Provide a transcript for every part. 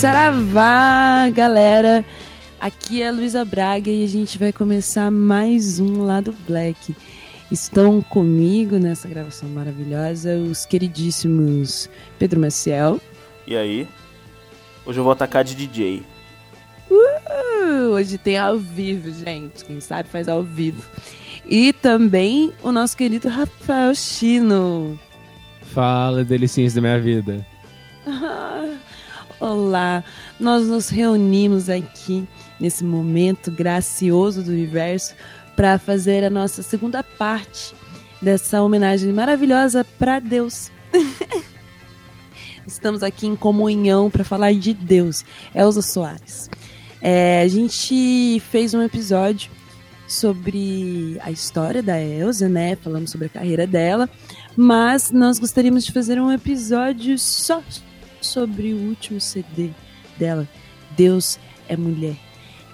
Saravá, galera! Aqui é a Luísa Braga e a gente vai começar mais um Lado Black. Estão comigo nessa gravação maravilhosa os queridíssimos Pedro Maciel. E aí? Hoje eu vou atacar de DJ. Uh, hoje tem ao vivo, gente. Quem sabe faz ao vivo. E também o nosso querido Rafael Chino. Fala, delicinhas da minha vida. Olá, nós nos reunimos aqui nesse momento gracioso do universo para fazer a nossa segunda parte dessa homenagem maravilhosa para Deus. Estamos aqui em comunhão para falar de Deus. Elza Soares. É, a gente fez um episódio sobre a história da Elza, né? Falamos sobre a carreira dela, mas nós gostaríamos de fazer um episódio só sobre o último CD dela, Deus é Mulher.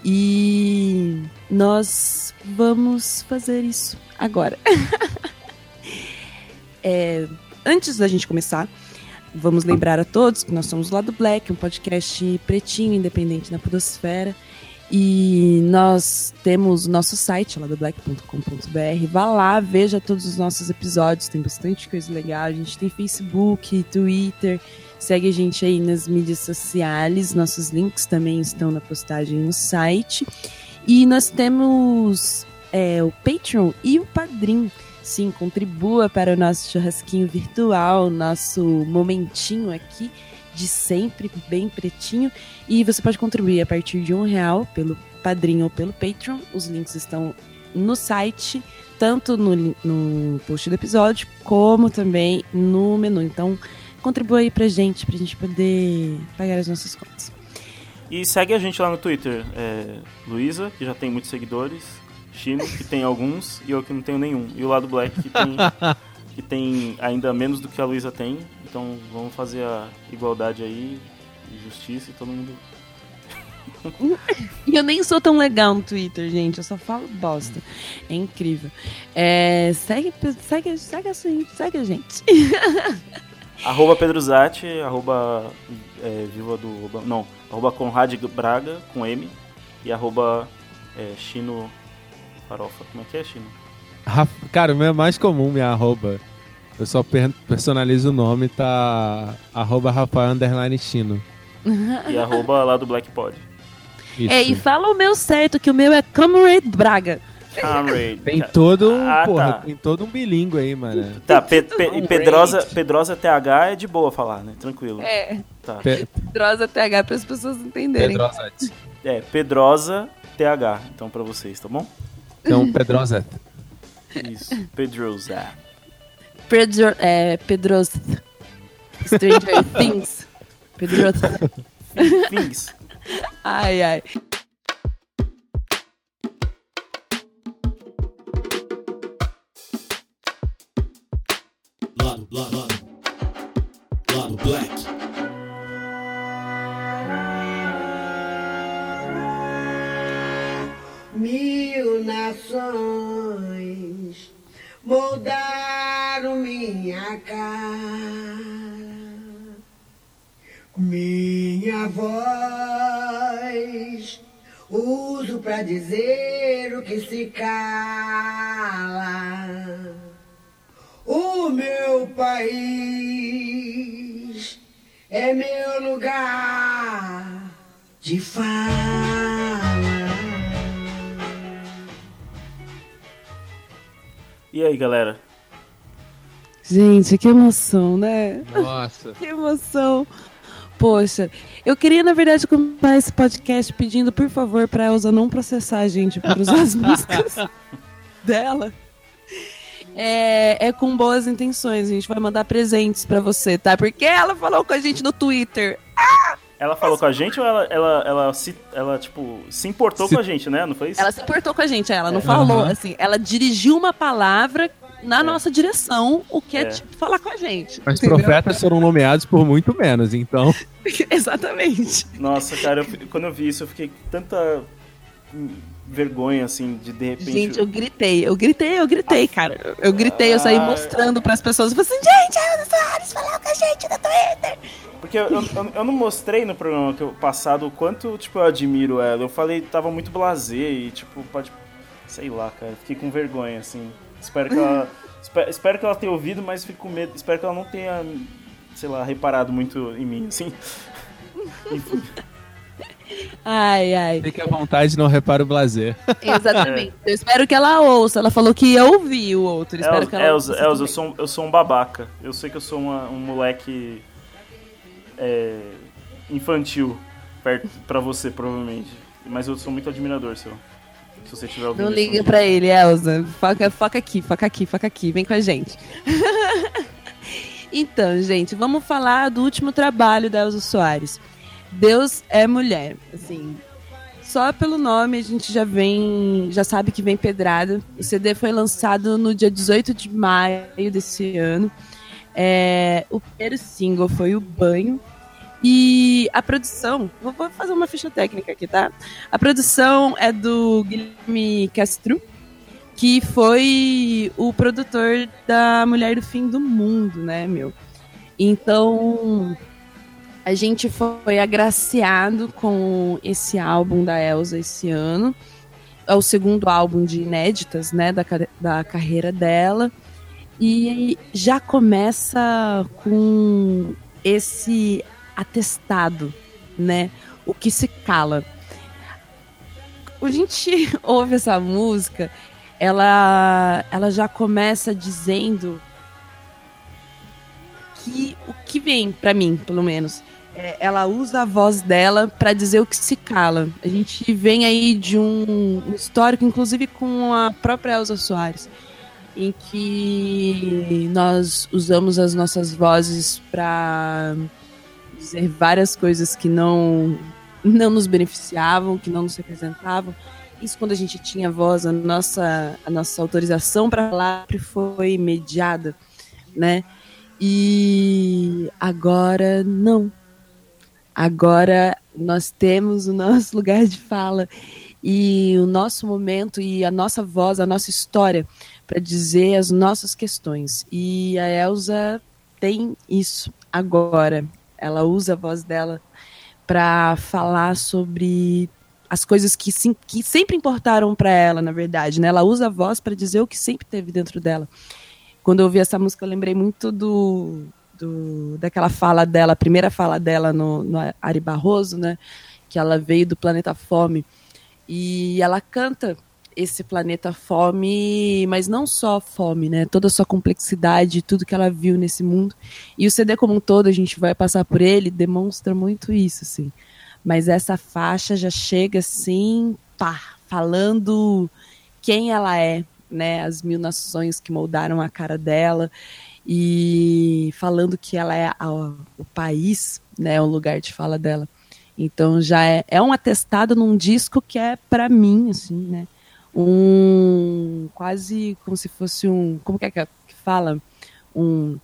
E nós vamos fazer isso agora. é, antes da gente começar, vamos lembrar a todos que nós somos o Lado Black, um podcast pretinho, independente da podosfera. E nós temos o nosso site, ladoblack.com.br. Vá lá, veja todos os nossos episódios, tem bastante coisa legal. A gente tem Facebook, Twitter, Segue a gente aí nas mídias sociais. Nossos links também estão na postagem no site. E nós temos é, o Patreon e o Padrim. Sim, contribua para o nosso churrasquinho virtual, nosso momentinho aqui de sempre, bem pretinho. E você pode contribuir a partir de um real pelo Padrim ou pelo Patreon. Os links estão no site, tanto no, no post do episódio, como também no menu. Então, contribua aí pra gente, pra gente poder pagar as nossas contas. E segue a gente lá no Twitter, é, Luísa, que já tem muitos seguidores, Chino, que tem alguns, e eu que não tenho nenhum. E o lado Black, que tem, que tem ainda menos do que a Luísa tem. Então vamos fazer a igualdade aí, justiça e todo mundo. E eu nem sou tão legal no Twitter, gente. Eu só falo bosta. É incrível. É, segue, segue, segue, segue, segue a gente. Arroba Pedro Zatti, arroba é, Viva do. Não, arroba Conrad Braga com M e arroba é, Chino Farofa. Como é que é, Chino? Cara, o meu é mais comum, minha arroba. Eu só personalizo o nome, tá arroba Rafael Underline Chino. E arroba lá do Black Pod. É, e fala o meu certo, que o meu é Comrade Braga. Tem todo um, ah, porra, tá. tem todo um bilíngue aí, mano. Tá, pe, pe, Pedrosa, Pedrosa TH é de boa falar, né? Tranquilo. É. Tá. Pe Pedrosa TH para as pessoas entenderem. Pedrosa. É, Pedrosa TH, então para vocês, tá bom? Então, Pedrosa. Isso, Pedrosa. Pedro, é, Pedrosa. Stranger Things. Pedrosa. Things. Ai, ai. Para dizer o que se cala o meu país é meu lugar de fala. E aí, galera? Gente, que emoção, né? Nossa. que emoção. Poxa, eu queria, na verdade, começar esse podcast pedindo, por favor, pra Elza não processar a gente por usar as músicas dela é, é com boas intenções. A gente vai mandar presentes para você, tá? Porque ela falou com a gente no Twitter. Ah! Ela falou com a gente ou ela, ela, ela, se, ela tipo, se importou se... com a gente, né? Não foi isso? Ela se importou com a gente, ela não é. falou, uhum. assim. Ela dirigiu uma palavra na é. nossa direção, o que é, é tipo falar com a gente. Mas entendeu? profetas foram nomeados por muito menos, então. Exatamente. Nossa, cara, eu, quando eu vi isso, eu fiquei tanta vergonha, assim, de de repente. Gente, eu gritei, eu gritei, eu gritei, cara. Eu gritei, eu saí mostrando pras pessoas. Eu falei assim, gente, a Ana Soares falou com a gente no Twitter. Porque eu, eu, eu não mostrei no programa que eu, passado o quanto, tipo, eu admiro ela. Eu falei, tava muito blasé e, tipo, pode. Sei lá, cara. Fiquei com vergonha, assim. Espero que ela. espero, espero que ela tenha ouvido, mas fico com medo. Espero que ela não tenha, sei lá, reparado muito em mim, assim. Enfim. Ai, ai. Fique à vontade, não repara o blazer. Exatamente. Eu espero que ela ouça. Ela falou que ia ouvir o outro. Eu espero Elza, que ela Elza, ouça Elza, eu, sou, um- eu sou um babaca. Eu sei que eu sou uma- um moleque é, infantil perto pra você, provavelmente. Mas eu sou muito admirador, seu. Se você tiver ouvindo Não liga pra ele, Elza. Foca, foca aqui, foca aqui, foca aqui. Vem com a gente. então, gente, vamos falar do último trabalho da Elza Soares. Deus é mulher. Assim, só pelo nome a gente já vem, já sabe que vem pedrada. O CD foi lançado no dia 18 de maio desse ano. É, o primeiro single foi o Banho. E a produção, vou fazer uma ficha técnica aqui, tá? A produção é do Guilherme Castro, que foi o produtor da Mulher do Fim do Mundo, né, meu? Então, a gente foi agraciado com esse álbum da Elsa esse ano. É o segundo álbum de inéditas, né, da, da carreira dela. E já começa com esse atestado, né? O que se cala. A gente ouve essa música, ela, ela já começa dizendo que o que vem pra mim, pelo menos, é, ela usa a voz dela pra dizer o que se cala. A gente vem aí de um, histórico, inclusive com a própria Elza Soares, em que nós usamos as nossas vozes pra dizer várias coisas que não não nos beneficiavam, que não nos representavam. Isso quando a gente tinha voz, a nossa a nossa autorização para falar foi mediada, né? E agora não. Agora nós temos o nosso lugar de fala e o nosso momento e a nossa voz, a nossa história para dizer as nossas questões. E a Elsa tem isso agora. Ela usa a voz dela para falar sobre as coisas que, sim, que sempre importaram para ela, na verdade. Né? Ela usa a voz para dizer o que sempre teve dentro dela. Quando eu ouvi essa música, eu lembrei muito do, do daquela fala dela, a primeira fala dela no, no Ari Barroso, né? que ela veio do planeta Fome. E ela canta esse planeta fome, mas não só fome, né? Toda a sua complexidade, tudo que ela viu nesse mundo. E o CD como um todo, a gente vai passar por ele, demonstra muito isso, assim. Mas essa faixa já chega assim, pá, falando quem ela é, né? As mil nações que moldaram a cara dela e falando que ela é a, o país, né? O lugar de fala dela. Então já é, é um atestado num disco que é para mim, assim, né? Um quase como se fosse um como que é que fala? Um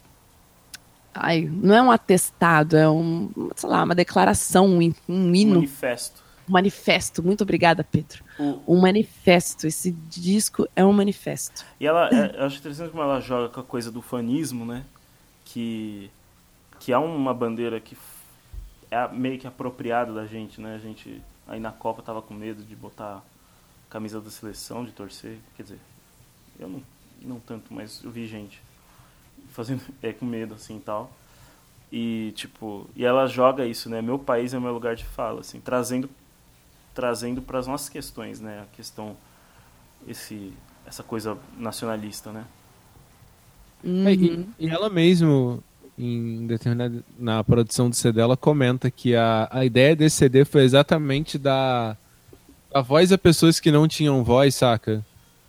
ai, não é um atestado é um sei lá uma declaração um, um hino. Manifesto. um manifesto. Muito obrigada Pedro. O- um manifesto. Esse disco é um manifesto. E ela, é, eu acho interessante como ela joga com a coisa do fanismo, né? Que, que é uma bandeira que é meio que apropriada da gente, né? A gente aí na Copa tava com medo de botar camisa da seleção, de torcer. Quer dizer, eu não, não tanto, mas eu vi gente fazendo é, com medo assim e tal. E tipo, e ela joga isso, né? Meu país é meu lugar de fala, assim, trazendo trazendo para as nossas questões, né? A questão esse essa coisa nacionalista, né? Uhum. É, e, e ela mesmo, em determinada, na produção do CD, ela comenta que a, a ideia desse CD foi exatamente dar a voz a pessoas que não tinham voz, saca?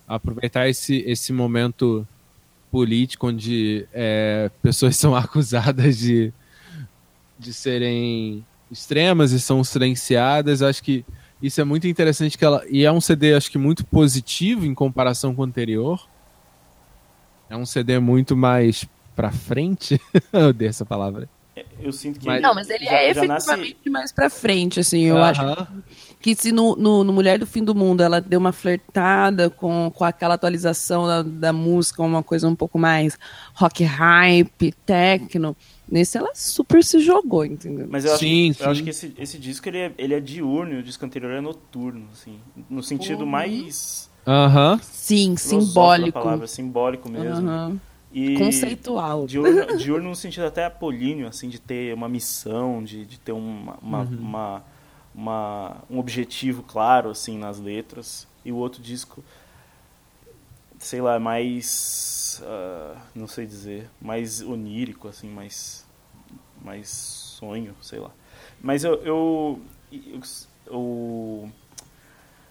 Aproveitar esse, esse momento político onde é, pessoas são acusadas de, de serem extremas e são silenciadas. Acho que isso é muito interessante que ela e é um CD acho que muito positivo em comparação com o anterior. É um CD muito mais pra frente. Eu odeio essa palavra. eu sinto que Mas- ele Não, mas ele já- é já nasce- efetivamente mais pra frente, assim. Eu acho Aham. Que se no, no, no Mulher do Fim do Mundo ela deu uma flertada com, com aquela atualização da, da música, uma coisa um pouco mais rock hype, techno, nesse ela super se jogou, entendeu? Mas eu acho, Sim, eu sim. acho que esse, esse disco ele é, ele é diurno e o disco anterior é noturno, assim. No sentido Uhum. mais Aham. Sim, simbólico. palavra, simbólico mesmo. Aham. E Conceitual. Diurno, diurno no sentido até apolíneo, assim, de ter uma missão, de, de ter uma, uma, Uhum. uma- uma- um objetivo claro, assim, nas letras. E o outro disco, sei lá, mais, ah, não sei dizer, mais onírico, assim, mais, mais sonho, sei lá. Mas eu, eu, eu, eu,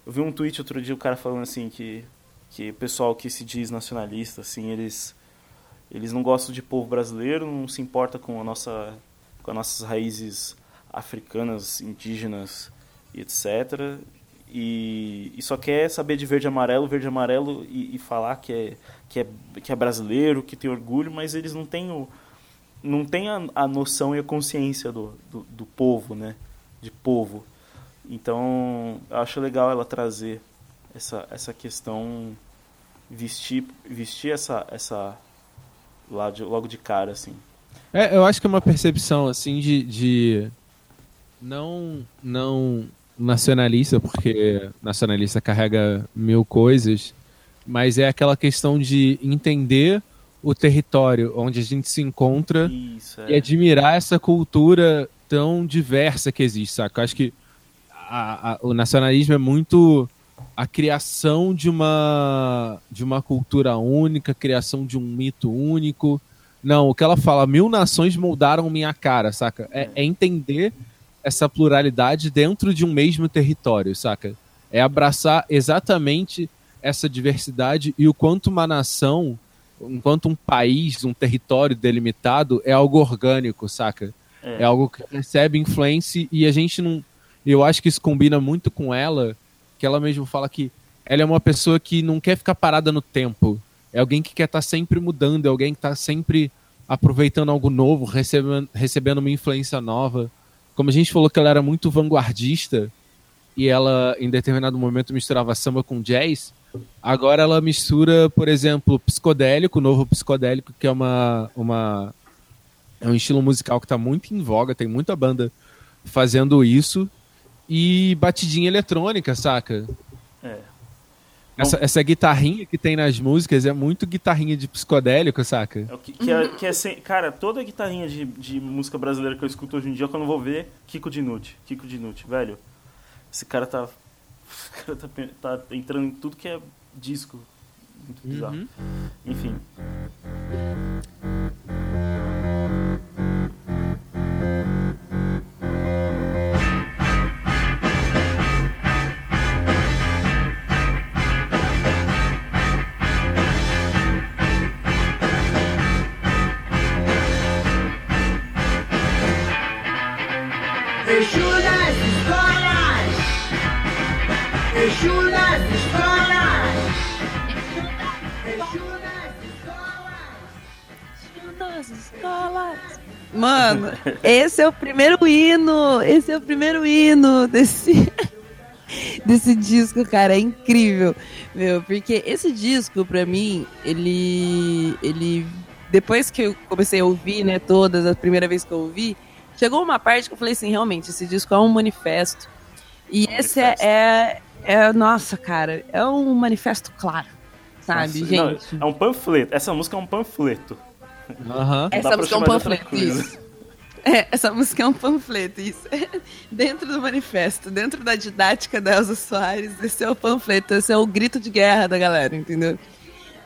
eu vi um tweet outro dia, o cara falando assim, que, que o pessoal que se diz nacionalista, assim, eles eles não gostam de povo brasileiro, não se importa com a nossa com as nossas raízes africanas, indígenas e etc. E, e só quer saber de verde e amarelo, verde e amarelo e, e falar que é, que, é, que é brasileiro, que tem orgulho, mas eles não têm, o, não têm a, a noção e a consciência do, do, do povo, né? De povo. Então, eu acho legal ela trazer essa, essa questão, vestir, vestir essa, essa lá de- logo de cara, assim. É, eu acho que é uma percepção assim de, de não não nacionalista, porque nacionalista carrega mil coisas, mas é aquela questão de entender o território onde a gente se encontra Isso, e é. admirar essa cultura tão diversa que existe, saca? Eu acho que a- a- o nacionalismo é muito a criação de uma de uma cultura única, criação de um mito único. Não, o que ela fala, mil nações moldaram minha cara, saca? É, é entender essa pluralidade dentro de um mesmo território, saca? É abraçar exatamente essa diversidade e o quanto uma nação, enquanto um país, um território delimitado, é algo orgânico, saca? É. É, algo que recebe influência e a gente não. Eu acho que isso combina muito com ela, que ela mesmo fala que ela é uma pessoa que não quer ficar parada no tempo. É alguém que quer estar sempre mudando, é alguém que está sempre aproveitando algo novo, recebendo, recebendo uma influência nova. Como a gente falou que ela era muito vanguardista e ela, em determinado momento, misturava samba com jazz, agora ela mistura, por exemplo, psicodélico, novo psicodélico, que é uma, uma é um estilo musical que está muito em voga, tem muita banda fazendo isso. E batidinha eletrônica, saca? É. Essa, essa guitarrinha que tem nas músicas é muito guitarrinha de psicodélico, saca? É que, que é, que é sem- cara, toda guitarrinha de, de música brasileira que eu escuto hoje em dia, quando eu vou ver, Kiko Dinucci. Kiko Dinucci, velho. Esse cara tá. Esse cara tá, tá entrando em tudo que é disco. Muito bizarro. Uhum. Enfim. Nas escolas! Mano, esse é o primeiro hino, esse é o primeiro hino desse desse disco, cara, é incrível, meu, porque esse disco pra mim, ele ele depois que eu comecei a ouvir, né, todas, a primeira vez que eu ouvi, chegou uma parte que eu falei assim, realmente, esse disco é um manifesto. E esse é, Manifesto. é, é- nossa, cara, é um manifesto claro, sabe, Nossa, não, gente? é um panfleto. Essa música é um panfleto. Dá Essa música é um panfleto, isso. É, essa música é um panfleto, isso. Dentro do manifesto, dentro da didática da Elza Soares, esse é o panfleto, esse é o grito de guerra da galera, entendeu?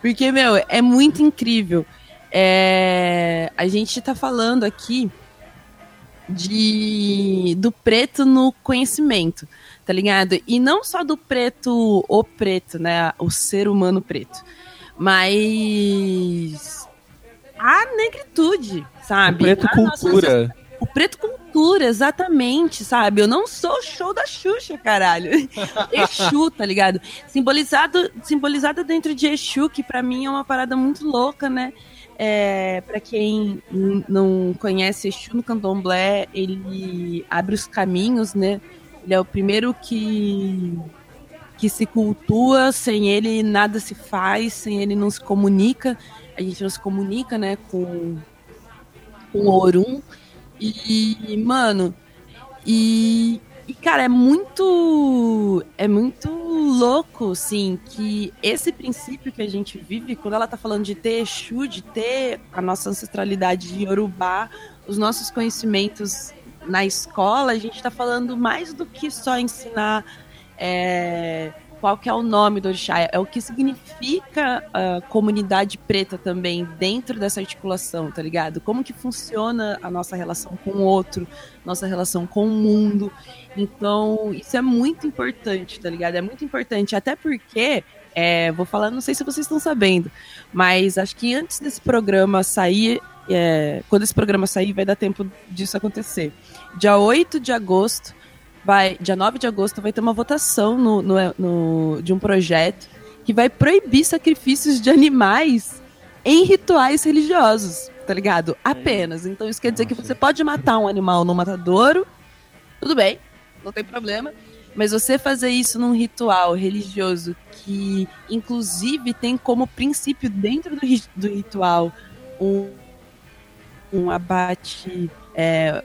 Porque, meu, é muito incrível. É, a gente tá falando aqui de do preto no conhecimento, tá ligado? E não só do preto, o preto, né? O ser humano preto. Mas a negritude, sabe? Preto A nossa cultura. o preto cultura. exatamente, sabe? Eu não sou show da Xuxa, caralho. Exu, tá ligado? Simbolizado, simbolizado dentro de Exu, que pra mim é uma parada muito louca, né? É, para quem não conhece Exu no candomblé, ele abre os caminhos, né? Ele é o primeiro que que se cultua, sem ele nada se faz, sem ele não se comunica. A gente se comunica, né, com, com o Orum. E, mano, e, e, cara, é muito. É muito louco, assim, que esse princípio que a gente vive, quando ela tá falando de ter Exu, de ter a nossa ancestralidade de Yorubá, os nossos conhecimentos na escola, a gente tá falando mais do que só ensinar é, qual que é o nome do orixá, é o que significa a comunidade preta também dentro dessa articulação, tá ligado? Como que funciona a nossa relação com o outro, nossa relação com o mundo. Então, isso é muito importante, tá ligado? É muito importante, até porque, é, vou falar, não sei se vocês estão sabendo, mas acho que antes desse programa sair, é, quando esse programa sair, vai dar tempo disso acontecer. Dia 8 de agosto, vai, dia 9 de agosto, vai ter uma votação no, no, no- de um projeto que vai proibir sacrifícios de animais em rituais religiosos, tá ligado? Apenas. Então isso quer dizer que você pode matar um animal no matadouro, tudo bem, não tem problema. Mas você fazer isso num ritual religioso que, inclusive, tem como princípio dentro do, do ritual um, um abate. é,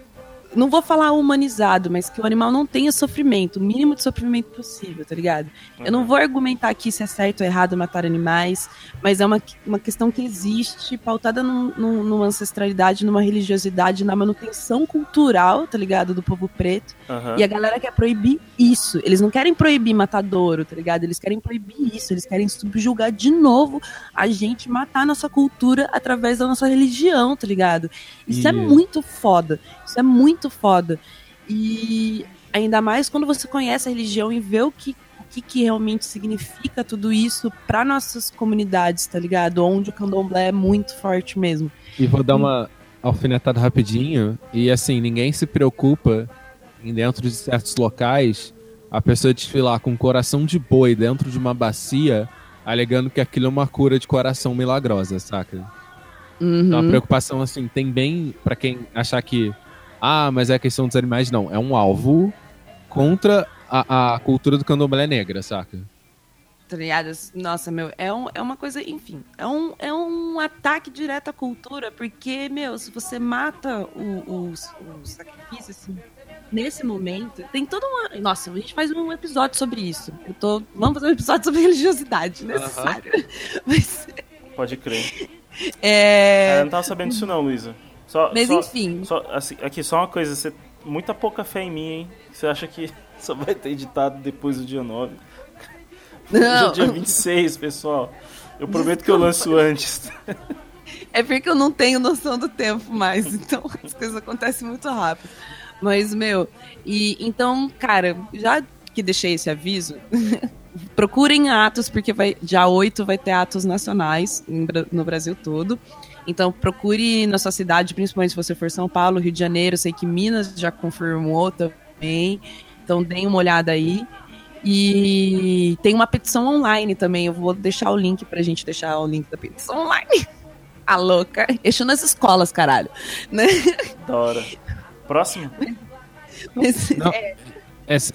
não vou falar humanizado, mas que o animal não tenha sofrimento, o mínimo de sofrimento possível, tá ligado? Eu não vou argumentar aqui se é certo ou errado matar animais, mas é uma, uma questão que existe, pautada num- num- numa ancestralidade, numa religiosidade, na manutenção cultural, tá ligado? Do povo preto. Aham. E a galera quer proibir isso. Eles não querem proibir matadouro, tá ligado? Eles querem proibir isso. Eles querem subjugar de novo a gente, matar a nossa cultura através da nossa religião, tá ligado? Isso é E- muito foda. Isso é muito foda. E ainda mais quando você conhece a religião e vê o que, o que, que realmente significa tudo isso para nossas comunidades, tá ligado? Onde o candomblé é muito forte mesmo. E vou dar uma alfinetada rapidinho. E assim, ninguém se preocupa em dentro de certos locais a pessoa desfilar com um coração de boi dentro de uma bacia, alegando que aquilo é uma cura de coração milagrosa, saca? Então a Uhum. preocupação, assim, tem bem pra quem achar que. Ah, mas é a questão dos animais, não. É um alvo contra a, a cultura do candomblé negra, saca? Tá ligado? Nossa, meu, é, um, é uma coisa, enfim, é um, é um ataque direto à cultura, porque, meu, se você mata o, o, o sacrifício, assim, nesse momento, tem toda uma. Nossa, a gente faz um episódio sobre isso. Eu tô. Vamos fazer um episódio sobre religiosidade, necessário. Mas. Pode crer. É. Eu não tava sabendo disso não, Luísa. Só, Mas só- enfim. só- assim, aqui, só uma coisa. Você, muita pouca fé em mim, hein? Você acha que só vai ter editado depois do dia 9? Hoje é Não, dia 26, pessoal. Eu prometo que eu lanço antes. É porque eu não tenho noção do tempo mais, então as coisas acontecem muito rápido. Mas, meu, e então, cara, já que deixei esse aviso, procurem atos, porque vai, dia 8 vai ter atos nacionais no Brasil todo. Então procure na sua cidade, principalmente se você for São Paulo, Rio de Janeiro, sei que Minas já confirmou também. Então deem uma olhada aí. E tem uma petição online também. Eu vou deixar o link pra gente deixar o link da petição online. A louca. Eixo nas escolas, caralho. Né? Da hora. Próximo? Mas, Não. é, Essa-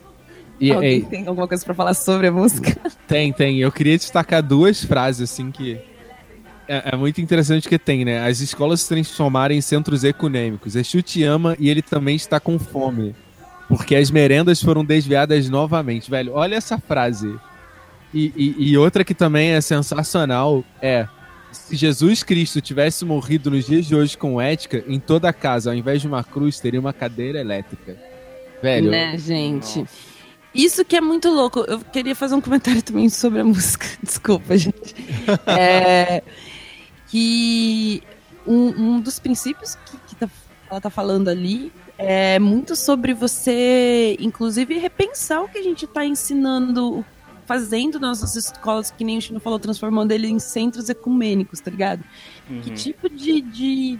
e, alguém e- tem alguma coisa pra falar sobre a música? tem, tem. Eu queria destacar duas frases, assim, que. É, é muito interessante que tem, né? As escolas se transformarem em centros econômicos. Exu te ama e ele também está com fome. Porque as merendas foram desviadas novamente, velho. Olha essa frase. E, e- e outra que também é sensacional é. Se Jesus Cristo tivesse morrido nos dias de hoje com ética, em toda casa, ao invés de uma cruz, teria uma cadeira elétrica. Velho, né, gente? Isso que é muito louco. Eu queria fazer um comentário também sobre a música. Desculpa, gente. É, que um, um dos princípios que, que tá- ela tá falando ali é muito sobre você, inclusive, repensar o que a gente tá ensinando, fazendo nas nossas escolas, que nem o Chino falou, transformando ele em centros ecumênicos, tá ligado? Que Uhum. tipo de, de,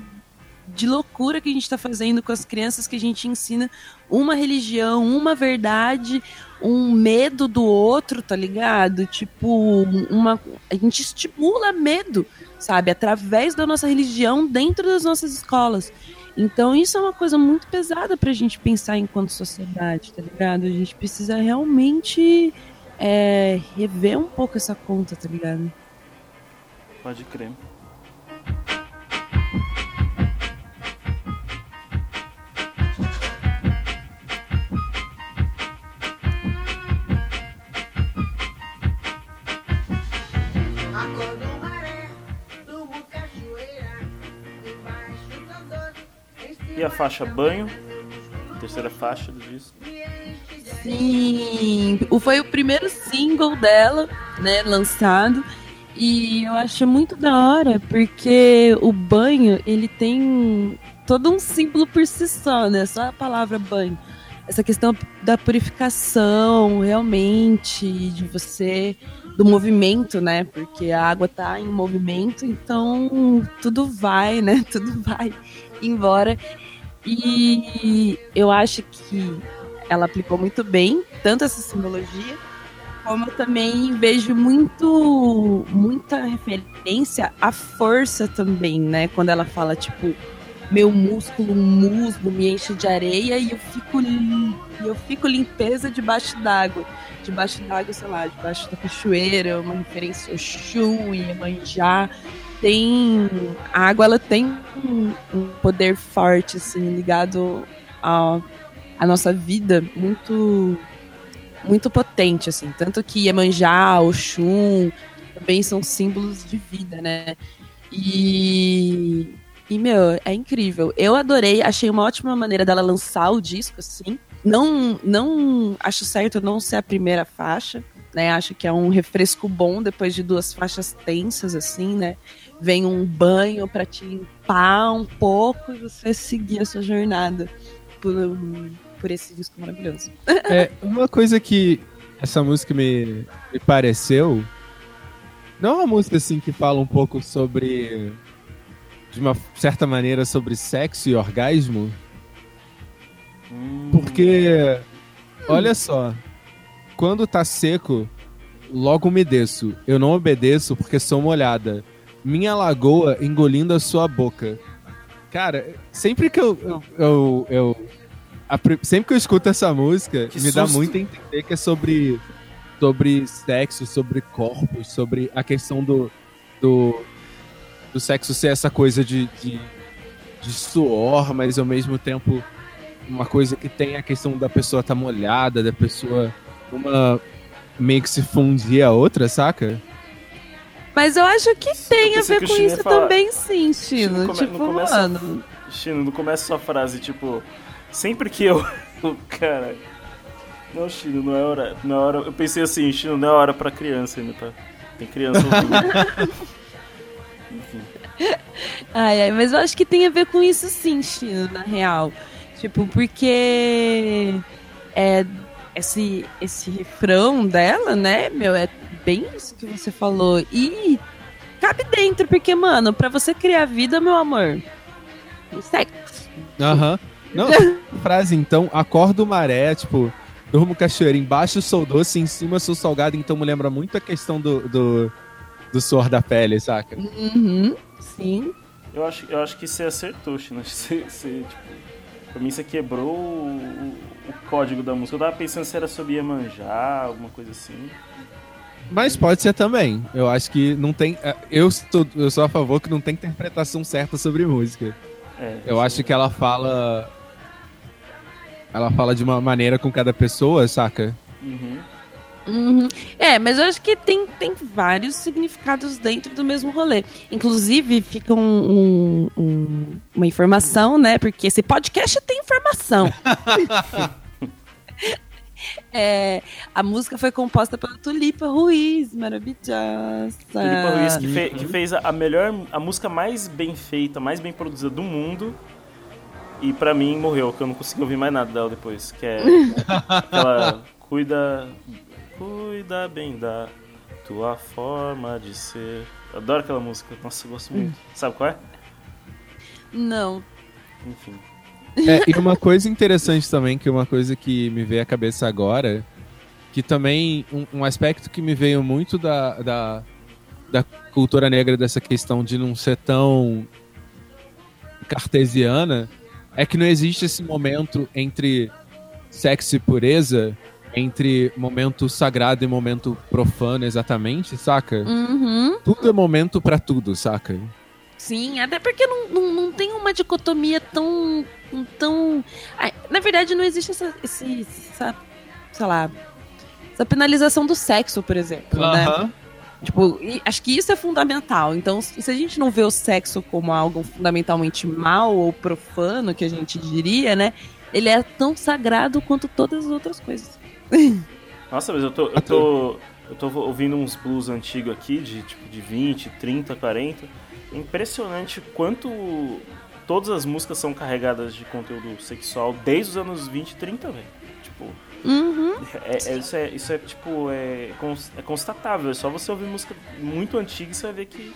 de loucura que a gente tá fazendo com as crianças que a gente ensina uma religião, uma verdade, um medo do outro, tá ligado? Tipo, uma a gente estimula medo, sabe, através da nossa religião dentro das nossas escolas. Então isso é uma coisa muito pesada pra gente pensar enquanto sociedade, tá ligado? A gente precisa realmente é, rever um pouco essa conta, tá ligado? Pode crer. Faixa Banho, terceira faixa do disco. Sim, foi o primeiro single dela, né, lançado. E eu acho muito da hora, porque o banho, ele tem todo um símbolo por si só, né? Só a palavra banho. Essa questão da purificação, realmente, de você, do movimento, né? Porque a água tá em movimento, então tudo vai, né? Tudo vai embora. E eu acho que ela aplicou muito bem, tanto essa simbologia, como eu também vejo muito muita referência à força também, né? Quando ela fala, tipo, meu músculo, musgo, me enche de areia e eu fico, eu fico limpeza debaixo d'água. Debaixo d'água, sei lá, debaixo da cachoeira, uma referência ao Xu e Iemanjá. Tem. A água, ela tem um, poder forte, assim, ligado a a nossa vida muito muito potente assim. Tanto que Iemanjá, Oxum também são símbolos de vida né? E e meu é incrível. Eu adorei achei uma ótima maneira dela lançar o disco assim. Não não acho certo não ser a primeira faixa né? Acho que é um refresco bom depois de duas faixas tensas assim né vem um banho para te limpar um pouco e você seguir a sua jornada por, por esse disco maravilhoso. É, uma coisa que essa música me, me pareceu. Não é uma música assim que fala um pouco sobre. De uma certa maneira, sobre sexo e orgasmo. Hum, Porque. Olha só. Quando tá seco, logo umedeço. Eu não obedeço porque sou molhada. Minha lagoa engolindo a sua boca. Cara, sempre que eu. eu, eu, eu- a sempre que eu escuto essa música, Que me dá susto. muito a entender que é sobre. Sobre sexo, sobre corpos, sobre a questão do. do, do sexo ser essa coisa de, de, de suor, mas ao mesmo tempo uma coisa que tem a questão da pessoa tá molhada, da pessoa uma meio que se fundir a outra, saca? Mas eu acho que tem a ver com isso também, sim, Chino, Chino. tipo, não começa- mano. Chino, não começa sua frase, tipo, sempre que eu. Cara. Não, Chino, não é hora. Não é hora. Eu pensei assim, Chino, não é hora pra criança ainda, tá? Tem criança ouvindo. Enfim. Ai, ai, mas eu acho que tem a ver com isso sim, Chino, na real. Tipo, porque é, esse, esse refrão dela, né, meu, é bem isso que você falou. E cabe dentro, porque, mano, pra você criar vida, meu amor, sexo. Aham. Não, frase então, acordo maré, tipo, durmo cachoeira, embaixo sou doce, em cima sou salgado, então me lembra muito a questão do, do, do suor da pele, saca? Uhum, sim. Eu acho, eu acho que você acertou, Chino. Você, você, tipo, pra mim você quebrou o, o- o código da música. Eu tava pensando se era sobre Iemanjá, alguma coisa assim. Mas pode ser também. Eu acho que não tem. é, Eu sou, eu sou a favor que não tem interpretação certa sobre música. É, Eu acho que ela fala. Ela fala de uma maneira com cada pessoa, saca? Uhum. Uhum. É, mas eu acho que tem, tem vários significados dentro do mesmo rolê. Inclusive, fica um- um- um- uma informação, né? Porque esse podcast tem informação. É, a música foi composta pela Tulipa Ruiz, maravilhosa. Tulipa Ruiz, que, fe- que fez a melhor, a música mais bem feita, mais bem produzida do mundo. E pra mim morreu, que eu não consegui ouvir mais nada dela depois. Que é aquela. Cuida. Cuida bem da tua forma de ser. Eu adoro aquela música. Nossa, eu gosto muito. Sabe qual é? Não, enfim. É, e uma coisa interessante também, que uma coisa que me veio à cabeça agora, que também um, um aspecto que me veio muito da, da, da cultura negra dessa questão de não ser tão cartesiana, é que não existe esse momento entre sexo e pureza, entre momento sagrado e momento profano exatamente, saca? Uhum. Tudo é momento pra tudo, saca? Sim, até porque não, não, não tem uma dicotomia tão. Tão... Ai, na verdade, não existe essa, esse, essa. sei lá. Essa penalização do sexo, por exemplo, né? Tipo, e acho que isso é fundamental. Então, se se a gente não vê o sexo como algo fundamentalmente mal ou profano, que a gente diria, né? Ele é tão sagrado quanto todas as outras coisas. Nossa, mas eu tô, eu tô, eu tô ouvindo uns blues antigos aqui, de tipo de 20, 30, 40. É impressionante quanto todas as músicas são carregadas de conteúdo sexual desde os anos 20 e 30, velho. Tipo, Uhum. é, é- isso, é, isso é tipo, é, é constatável. É só você ouvir música muito antiga e você vai ver que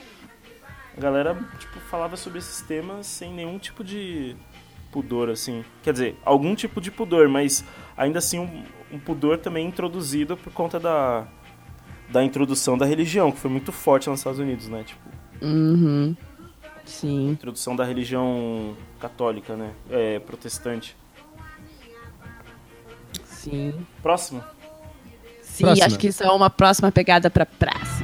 a galera, tipo, falava sobre esses temas sem nenhum tipo de pudor, assim. Quer dizer, algum tipo de pudor, mas ainda assim um, um pudor também introduzido por conta da, da introdução da religião, que foi muito forte nos Estados Unidos, né? Tipo, Uhum. Sim. introdução da religião católica, né? É, protestante. Sim. Próximo. Sim, Próxima. acho que isso é uma próxima pegada pra praça.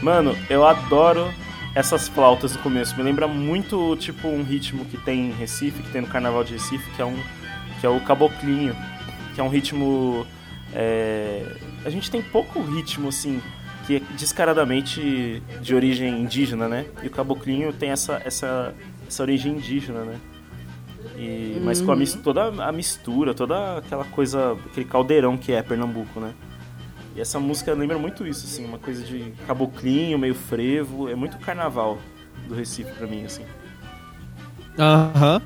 Mano, eu adoro essas flautas no começo. Me lembra muito, tipo, um ritmo que tem em Recife, que tem no Carnaval de Recife, que é um que é o caboclinho, que é um ritmo é, a gente tem pouco ritmo assim que é descaradamente de origem indígena, né? E o caboclinho tem essa essa essa origem indígena, né? E, mas com a mis- toda a mistura, toda aquela coisa, aquele caldeirão que é Pernambuco, né? E essa música lembra muito isso, assim, uma coisa de caboclinho, meio frevo, é muito carnaval do Recife pra mim, assim. Aham.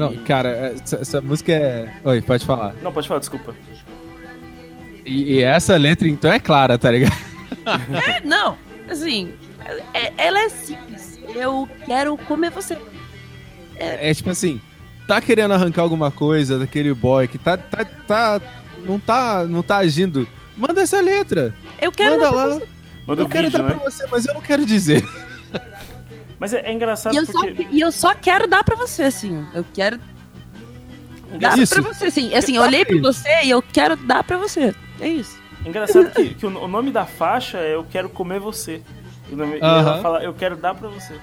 Não, cara, essa, essa música é. Oi, pode falar. Não, pode falar, desculpa. E, e essa letra, então, é clara, tá ligado? É, não, assim, é- ela é simples. Eu quero comer você. É tipo assim, tá querendo arrancar alguma coisa daquele boy que tá. tá, tá não tá. não tá agindo. Manda essa letra. Eu quero Manda dar pra lá. você. Manda eu quero vídeo, dar né? pra você, mas eu não quero dizer. Mas é, é engraçado E eu, só, porque. e eu só quero dar pra você, assim. Eu quero dar Isso. pra você, assim. Assim, eu olhei pra você e eu quero dar pra você. É isso. É engraçado que, que o, nome da faixa é Eu Quero Comer Você. E, nome, e ela Aham. fala Eu Quero Dar Pra Você.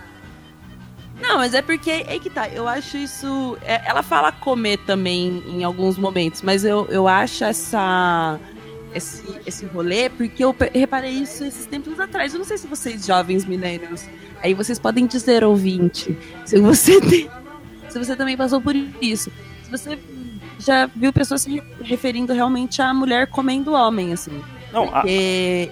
Não, mas é porque é que tá. Eu acho isso. é- ela fala comer também em alguns momentos, mas eu, eu acho essa. Esse, esse rolê, porque eu reparei isso esses tempos atrás. Eu não sei se vocês, jovens millennials, aí vocês podem dizer, ouvinte, se você tem, se você também passou por isso. Se você já viu pessoas se referindo realmente à mulher comendo homem, assim. Não, a, Porque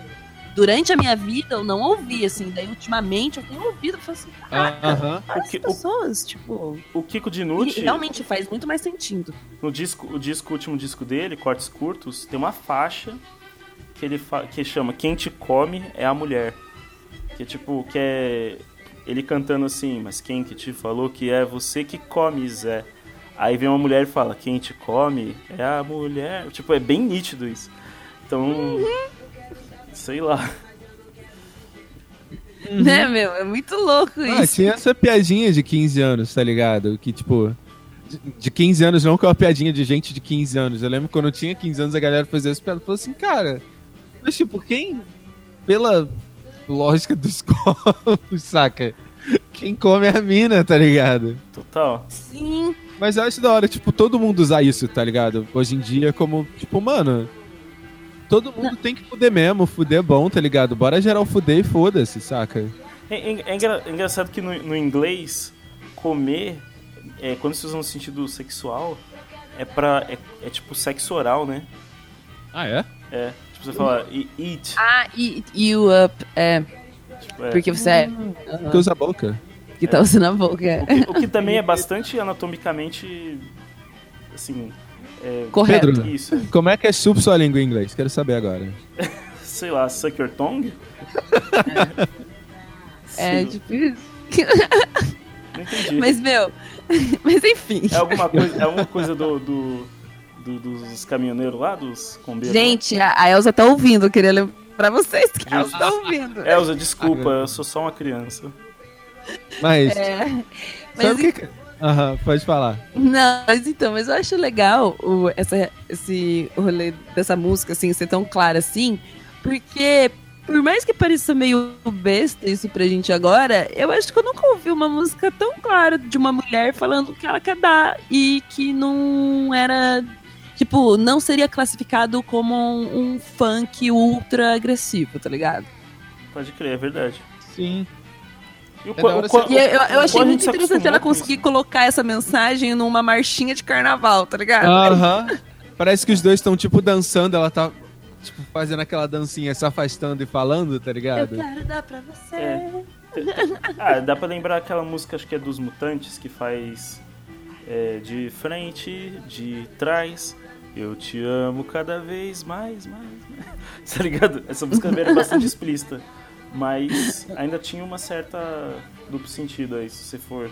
durante a minha vida eu não ouvi, assim. Daí ultimamente eu tenho ouvido. Eu falo assim, caraca, Aham. várias O que- o- pessoas, tipo. o Kiko E Dinucci, realmente faz muito mais sentido. no disco, o disco, o último disco dele, Cortes Curtos, tem uma faixa que ele fa- que chama Quem Te Come é a Mulher. Que é tipo, que é ele cantando assim, mas quem que te falou que é você que come, Zé? Aí vem uma mulher e fala, quem te come é a mulher. Tipo, é bem nítido isso. Então, sei lá. Né, meu? É muito louco Ah, isso. tinha essa piadinha de 15 anos, tá ligado? Que, tipo, de- de 15 anos não que é uma piadinha de gente de 15 anos. Eu lembro quando eu tinha 15 anos a galera fazia essa piada. Falou assim, cara, mas tipo, quem, pela lógica dos corpos, saca? Quem come é a mina, tá ligado? Total. Sim. Mas eu acho da hora, tipo, todo mundo usar isso, tá ligado? Hoje em dia, como, tipo, mano, todo mundo tem que fuder mesmo, fuder é bom, tá ligado? Bora geral fuder e foda-se, saca? É, é- é engra- é engraçado que no, no inglês, comer, é, quando se usa no sentido sexual, é pra. É, é tipo sexo oral, né? Ah, é? É. Tipo, você fala e- eat. Ah, e you up. É, Tipo, é. porque você é. Porque usa a boca. Que tá usando a boca. O que também é bastante anatomicamente. Assim. É, Correto. Pedro. Isso. Como é que é chup sua língua em inglês? Quero saber agora. sei lá, suck your tongue? É, isso. Não entendi. Mas, meu, mas enfim. É alguma coisa, é alguma coisa do, do- do- dos caminhoneiros lá, dos combeiros? Gente, a a Elza tá ouvindo, eu queria lembrar vocês que a Elza tá ouvindo. lá? Elza, desculpa, eu sou só uma criança. Mas, É. Mas, sabe o que Aham, pode falar. Não, mas então, mas eu acho legal o, essa, esse rolê dessa música, assim, ser tão clara assim, porque por mais que pareça meio besta isso pra gente agora, eu acho que eu nunca ouvi uma música tão clara de uma mulher falando o que ela quer dar e que não era. Tipo, não seria classificado como um, um funk ultra agressivo, tá ligado? Pode crer, é verdade. Sim. E o, É o você- E eu, eu o achei muito interessante ela conseguir colocar essa mensagem numa marchinha de carnaval, tá ligado? Aham. Parece que os dois estão, tipo, dançando. Ela tá, tipo, fazendo aquela dancinha, se afastando e falando, tá Eu ligado? quero dar pra você. É. Ah, dá pra lembrar aquela música, acho que é dos Mutantes, que faz é, de frente, de trás. Eu te amo cada vez mais, mais, mais. Tá ligado? Essa música era bastante explícita. Mas ainda tinha uma certa duplo sentido aí, se você for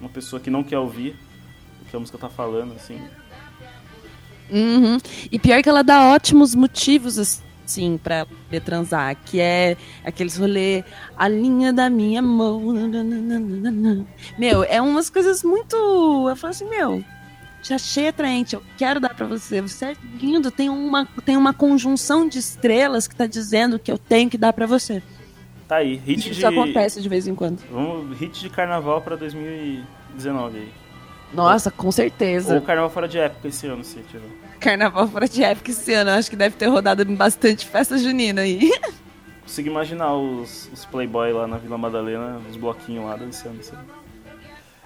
uma pessoa que não quer ouvir o que a música tá falando, assim. Uhum. E pior que ela dá ótimos motivos, assim, pra poder transar. Que é aqueles rolê, a linha da minha mão. nananana. Meu, é umas coisas muito. Eu falo assim, meu, já achei atraente, eu quero dar pra você. Você é lindo, tem uma, tem uma conjunção de estrelas que tá dizendo que eu tenho que dar pra você. Tá aí, hit Isso de. acontece de vez em quando. Vamos, hit de carnaval pra 2019 aí. Nossa, com certeza. Ou carnaval fora de época esse ano, se tiver. Carnaval fora de época esse ano, eu acho que deve ter rodado bastante festa junina aí. Consigo imaginar os, os Playboy lá na Vila Madalena, os bloquinhos lá dançando. Assim.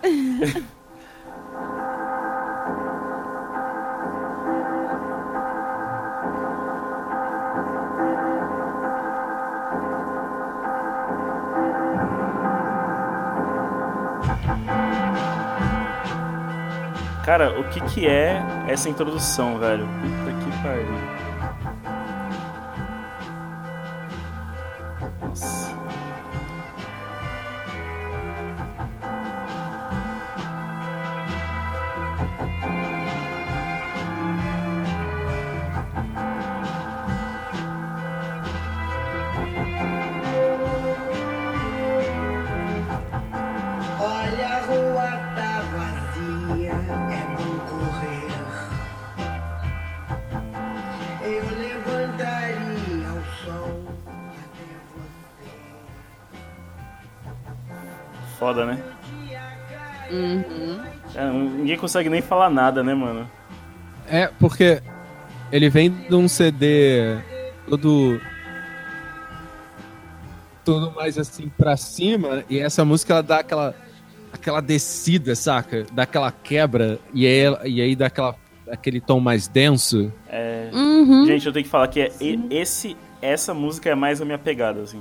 Cara, o que que é essa introdução, velho? Puta que pariu. Consegue nem falar nada, né, mano? É, porque ele vem de um CD todo. Todo mais assim pra cima, e essa música ela dá aquela. aquela descida, saca? Dá aquela quebra, e aí, ela- e aí dá aquela, aquele tom mais denso. É, Uhum. Gente, eu tenho que falar que é, esse, essa música é mais a minha pegada, assim.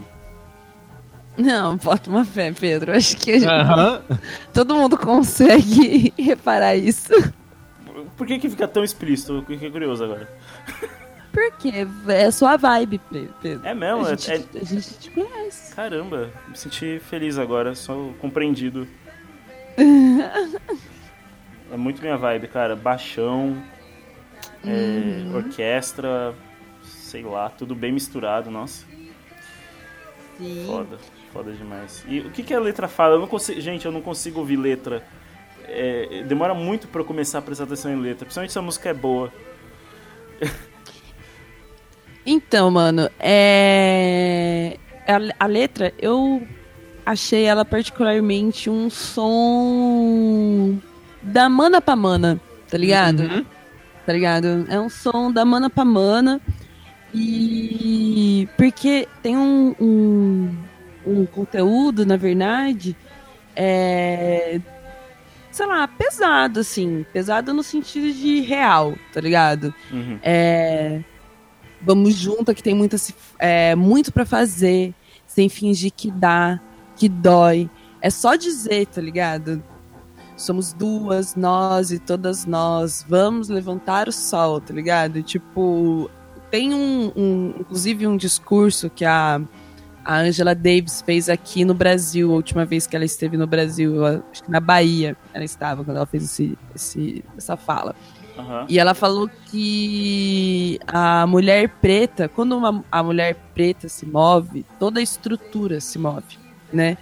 Não, bota uma fé, Pedro. Acho que a gente- todo mundo consegue reparar isso. Por que que fica tão explícito? Eu fiquei curioso agora. Porque é sua vibe, Pe- Pedro. É mesmo? A É- gente, é- a gente te conhece. Caramba, me senti feliz agora, só compreendido. é muito minha vibe, cara. Baixão, é, orquestra, sei lá, tudo bem misturado, nossa. Sim. Foda, foda demais. E o que, que a letra fala? Eu não consigo, gente, eu não consigo ouvir letra. É, demora muito pra eu começar a prestar atenção em letra, principalmente se a música é boa. Então, mano, é. A, a letra, eu achei ela particularmente um som da mana pra mana, tá ligado? Uhum. Tá ligado? É um som da mana pra mana. E. Porque tem um, um, um conteúdo, na verdade, é. Sei lá, pesado, assim. Pesado no sentido de real, tá ligado? Uhum. É, vamos junto, que tem muita, é, muito pra fazer, sem fingir que dá, que dói. É só dizer, tá ligado? somos duas, nós e todas nós, vamos levantar o sol, tá ligado? Tipo, tem um, um inclusive um discurso que a a Angela Davis fez aqui no Brasil, a última vez que ela esteve no Brasil, acho que na Bahia ela estava, quando ela fez esse, esse, essa fala. Aham. E ela falou que a mulher preta, quando uma, a mulher preta se move, toda a estrutura se move, né?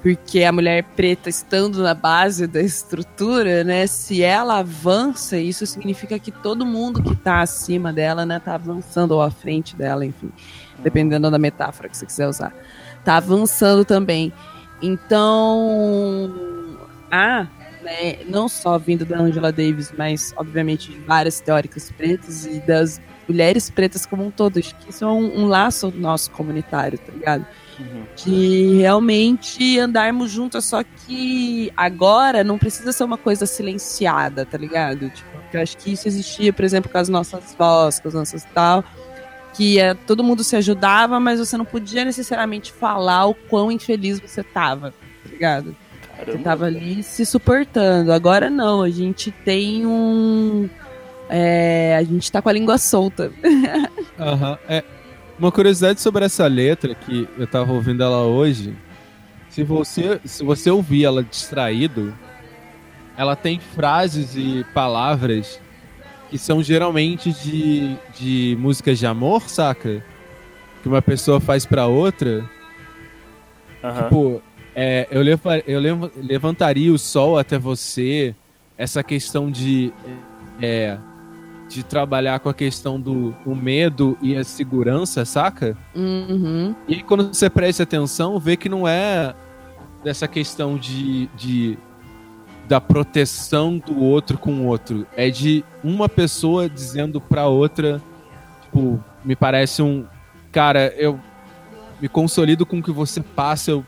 Porque a mulher preta estando na base da estrutura, né? Se ela avança, isso significa que todo mundo que tá acima dela, né, tá avançando ou à frente dela, enfim, dependendo da metáfora que você quiser usar. Tá avançando também. Então, a né, não só vindo da Angela Davis, mas obviamente de várias teóricas pretas e das mulheres pretas como um todo. Acho que isso é um, um laço nosso comunitário, tá ligado? Uhum. De realmente andarmos juntas, só que agora não precisa ser uma coisa silenciada, tá ligado? Tipo, eu acho que isso existia, por exemplo, com as nossas vozes, com as nossas tal, que é, todo mundo se ajudava, mas você não podia necessariamente falar o quão infeliz você tava, tá ligado? Você Caramba. tava ali se suportando. Agora não, a gente tem um. é, a gente tá com a língua solta. Aham. É, uma curiosidade sobre essa letra que eu tava ouvindo ela hoje. Se você, se você ouvir ela distraído, ela tem frases e palavras que são geralmente de, de músicas de amor, saca? Que uma pessoa faz pra outra. Tipo, é, eu, leva- eu levo- levantaria o sol até você. Essa questão de. É, de trabalhar com a questão do o medo e a segurança, saca? Uhum. E aí, quando você presta atenção, vê que não é dessa questão de, de da proteção do outro com o outro. É de uma pessoa dizendo pra outra, tipo, me parece um cara, eu me consolido com o que você passa, eu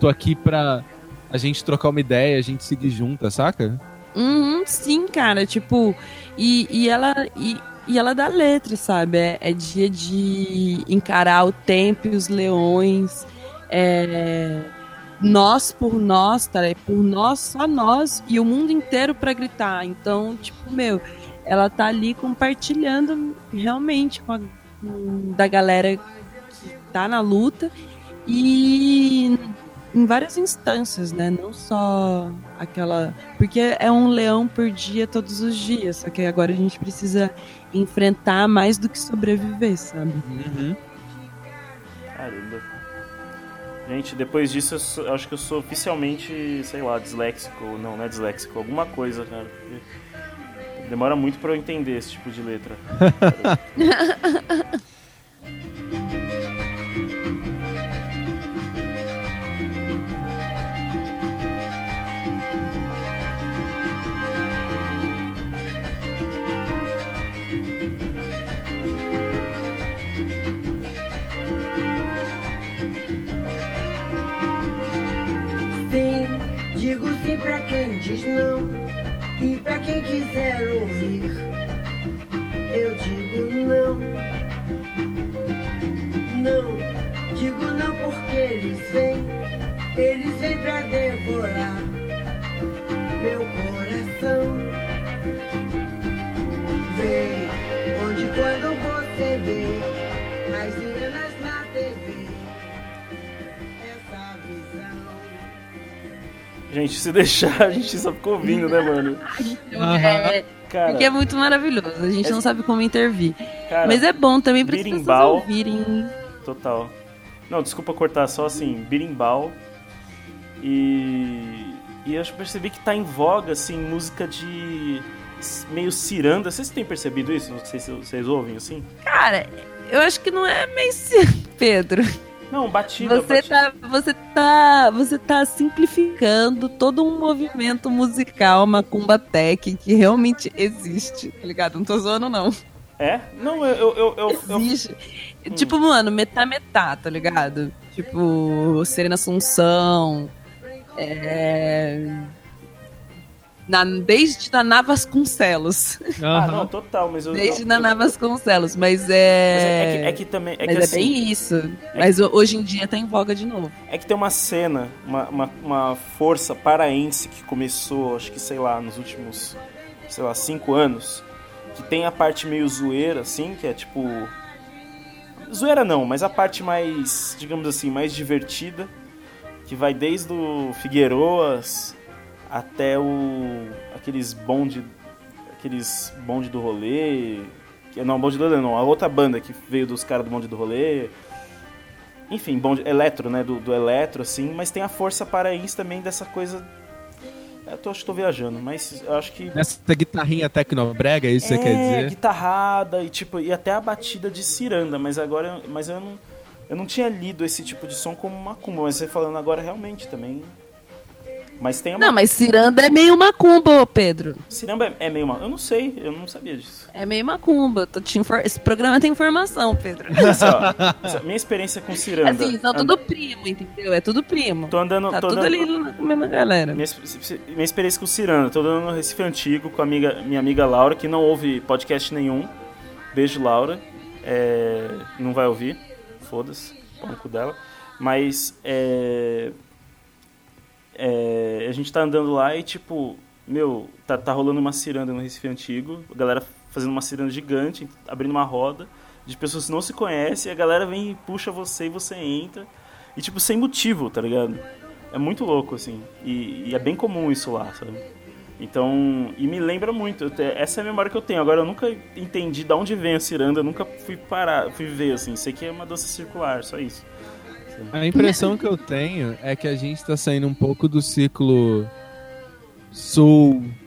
tô aqui pra a gente trocar uma ideia, a gente seguir junta, saca? Uhum, sim, cara, tipo, e, e ela e, e ela dá letra, sabe? É, é dia de encarar o tempo e os leões, é nós por nós, tá? É por nós, só nós e o mundo inteiro pra gritar. Então, tipo, meu, ela tá ali compartilhando realmente com a da galera que tá na luta e em várias instâncias, né? Não só aquela. Porque é um leão por dia todos os dias, só que agora a gente precisa enfrentar mais do que sobreviver, sabe? Caramba. Gente, depois disso eu, sou- eu acho que eu sou oficialmente, sei lá, disléxico. Não, não é disléxico, alguma coisa, cara. Demora muito pra eu entender esse tipo de letra. sim pra quem diz não e pra quem quiser ouvir. Eu digo não, não, digo não porque eles vêm, eles vêm pra devorar meu coração. Vem, onde quando você vê Gente, se deixar, a gente só ficou ouvindo, né, mano? É, Cara, porque é muito maravilhoso, a gente não sabe como intervir. cara Mas é bom também para as pessoas birimbau. ouvirem. total. Não, desculpa cortar, só assim, birimbau. E. E eu percebi que tá em voga, assim, música de. meio ciranda. Vocês têm percebido isso? Não sei se vocês ouvem assim. Cara, eu acho que não é meio Pedro. Não, batida. Você batida. tá, você tá, você tá simplificando todo um movimento musical macumba tech que realmente existe, tá ligado? Não tô zoando não. É? Não, eu. eu, eu, eu- eu- Existe. Tipo, mano, metá metá, tá ligado? Tipo, Serena Assunção, é... Na, desde Naná Vasconcelos. Ah, Aham. não, total, mas eu. Desde eu, Naná Vasconcelos. Mas Mas é. é, é que, é que também. É mas que é assim, bem isso. Mas ho- hoje em dia tá em voga de novo. É que tem uma cena, uma, uma, uma força paraense que começou, acho que sei lá, nos últimos, sei lá, cinco anos, que tem a parte meio zoeira, assim, que é tipo. Zoeira não, mas a parte mais, digamos assim, mais divertida, que vai desde o Figueroas até o. aqueles bonde. aqueles bonde do rolê. que- Não, bonde do rolê não, a outra banda que veio dos caras do bonde do rolê. Enfim, bom, eletro, né? Do, do eletro, assim, mas tem a força paraense também dessa coisa. Eu tô, acho que tô viajando, mas eu acho que. Nessa guitarrinha tecnobrega, é isso que você quer é, dizer? guitarrada e tipo, e até a batida de ciranda, mas agora. Mas eu não. Eu não tinha lido esse tipo de som como macumba, mas você falando agora realmente também. Mas tem uma. Não, mas ciranda é meio macumba, Pedro. Ciramba é, é meio uma. Eu não sei, eu não sabia disso. É meio macumba. Tô te infor- Esse programa tem informação, Pedro. Essa- minha experiência com ciranda. Assim, são and- tudo primo, entendeu? É tudo primo. Tô andando. Tá tô tudo andando- ali na mesma galera. Minha, minha experiência com Ciranda, tô dando no Recife Antigo com a amiga, minha amiga Laura, que não ouve podcast nenhum. Beijo, Laura. É, não vai ouvir, foda-se, cu dela. Mas é, é, a gente tá andando lá e, tipo, meu, tá, tá rolando uma ciranda no Recife Antigo, a galera fazendo uma ciranda gigante, abrindo uma roda de pessoas que não se conhecem, a galera vem e puxa você e você entra. E, tipo, sem motivo, tá ligado? É muito louco, assim. E, e é bem comum isso lá, sabe? Então, e me lembra muito. te- essa é a memória que eu tenho. Agora, eu nunca entendi de onde vem a ciranda, nunca fui parar, fui ver, assim. Sei que é uma dança circular, só isso. A impressão que eu tenho é que a gente tá saindo um pouco do ciclo sul-centro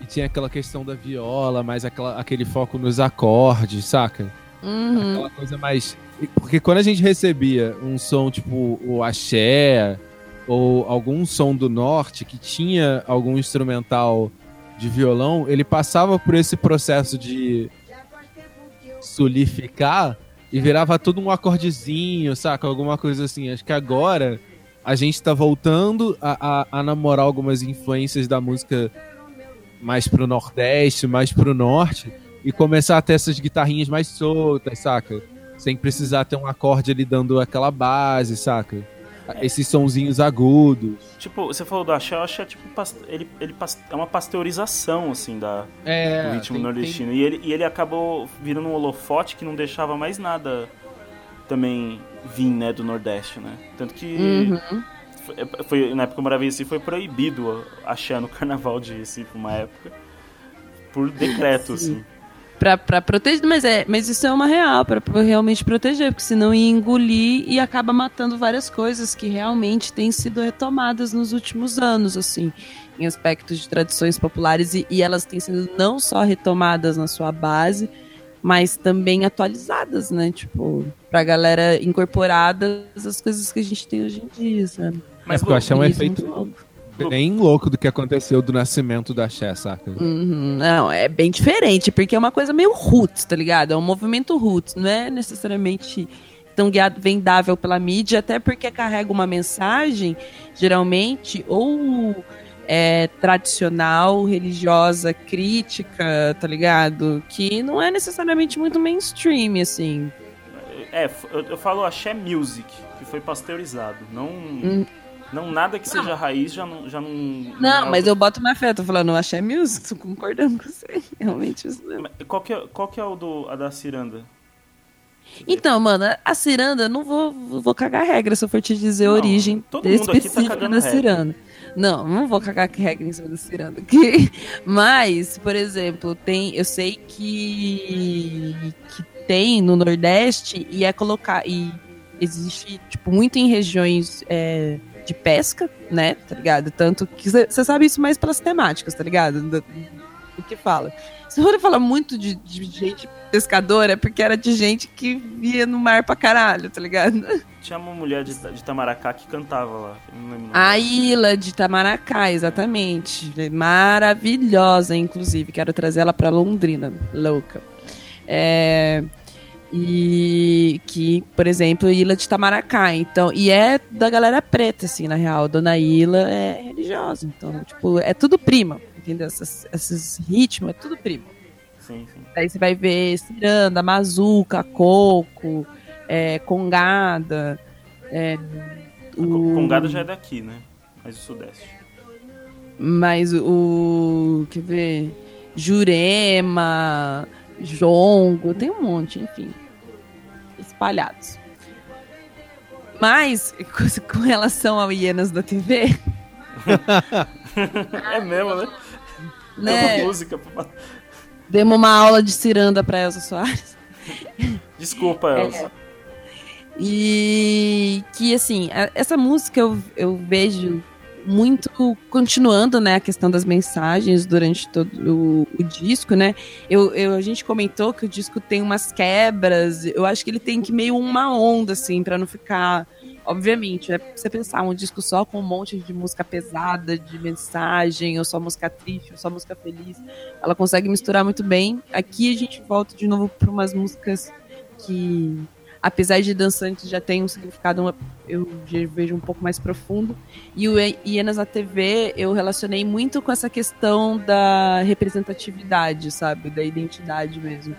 e tinha aquela questão da viola, mais aquela, aquele foco nos acordes, saca? Uhum. Aquela coisa mais. Porque quando a gente recebia um som tipo o axé ou algum som do norte que tinha algum instrumental de violão, ele passava por esse processo de solidificar e virava tudo um acordezinho, saca? Alguma coisa assim. Acho que agora a gente tá voltando a, a, a namorar algumas influências da música mais pro Nordeste, mais pro Norte, e começar a ter essas guitarrinhas mais soltas, saca? Sem precisar ter um acorde ali dando aquela base, saca? Esses sonzinhos agudos. Tipo, você falou do axé, acho que é tipo, ele, ele é uma pasteurização, assim, da, É, do ritmo tem- nordestino. E, ele, e ele acabou virando um holofote que não deixava mais nada também vir, né, do Nordeste, né? Tanto que Uhum. foi, foi- na época que eu morava em Recife, foi proibido achar no carnaval de Recife, uma época, por decreto, Sim. assim. Pra, pra proteger, mas, é, mas isso é uma real, pra, pra realmente proteger, porque senão ia engolir e acaba matando várias coisas que realmente têm sido retomadas nos últimos anos, assim, em aspectos de tradições populares, e, e elas têm sido não só retomadas na sua base, mas também atualizadas, né? Tipo, pra galera incorporadas as coisas que a gente tem hoje em dia, sabe? Mas, É eu achei um Isso, efeito. Bem louco do que aconteceu do nascimento da Xé, saca? Uhum, não, é bem diferente, porque é uma coisa meio roots, tá ligado? É um movimento roots, não é necessariamente tão guiado, vendável pela mídia, até porque carrega uma mensagem, geralmente, ou é, tradicional, religiosa, crítica, tá ligado? Que não é necessariamente muito mainstream, assim. É, eu, eu falo axé music, que foi pasteurizado. Não, Hum. Não nada que seja raiz já não. Já não, Não, é mas eu boto uma fé, tô falando, eu achei music, tô concordando com você. Realmente isso mesmo. Mas Qual que, é, qual que é o do, a da ciranda? Então, mano, a ciranda, eu não vou, vou cagar regra se eu for te dizer a Não, origem todo mundo aqui tá específica cagando da regra. ciranda. Não, não vou cagar regra em cima da ciranda. aqui. Mas, por exemplo, tem, eu sei que, que tem no Nordeste e é colocar. E existe, tipo, muito em regiões é, de pesca, né? Tá ligado? Tanto que você sabe isso mais pelas temáticas, tá ligado? Do, do que fala. Se for falar muito de, de gente pescadora, é porque era de gente que via no mar pra caralho, tá ligado? Tinha uma mulher de, de Tamaracá que cantava lá. A ilha de Tamaracá, exatamente. Maravilhosa, inclusive. Quero trazer ela pra Londrina. Louca. É, E que, por exemplo, Ilha de Tamaracá. Então, e é da galera preta, assim, na real. Dona Ilha é religiosa. Então, tipo, é tudo prima. Entendeu? Esses, esses ritmos é tudo primo. Sim, sim. Daí você vai ver ciranda, mazuca, coco, é, congada. É, co- Congada já é daqui, né? Mas o Sudeste. Mas o. Quer ver? Jurema, jongo, tem um monte, enfim. Espalhados. Mas, com relação ao Hienas da TV, É mesmo, né? É né? uma música. Demos uma aula de ciranda pra Elsa Soares. Desculpa, É. Elsa. E que, assim, essa música eu, eu vejo muito continuando, né, a questão das mensagens durante todo o, o disco, né? Eu, eu- a gente comentou que o disco tem umas quebras, eu acho que ele tem que meio uma onda, assim, pra não ficar. Obviamente, é pra você pensar um disco só com um monte de música pesada, de mensagem, ou só música triste, ou só música feliz. Ela consegue misturar muito bem. Aqui a gente volta de novo para umas músicas que apesar de dançantes já tem um significado eu vejo um pouco mais profundo. E o Hienas na TV eu relacionei muito com essa questão da representatividade sabe? Da identidade mesmo.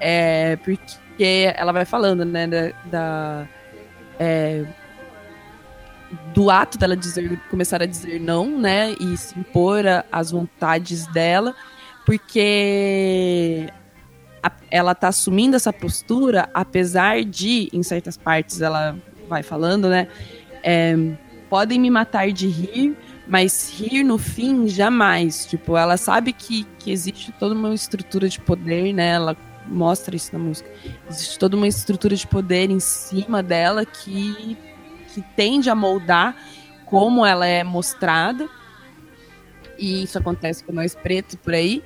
É porque ela vai falando né da, da é, do ato dela dizer começar a dizer não né e se impor às vontades dela. Porque ela tá assumindo essa postura, apesar de, em certas partes, ela vai falando, né? é, podem me matar de rir, mas rir no fim jamais. Tipo, ela sabe que, que existe toda uma estrutura de poder, né? Ela mostra isso na música. Existe toda uma estrutura de poder em cima dela que, que tende a moldar como ela é mostrada. E isso acontece com nós pretos por aí.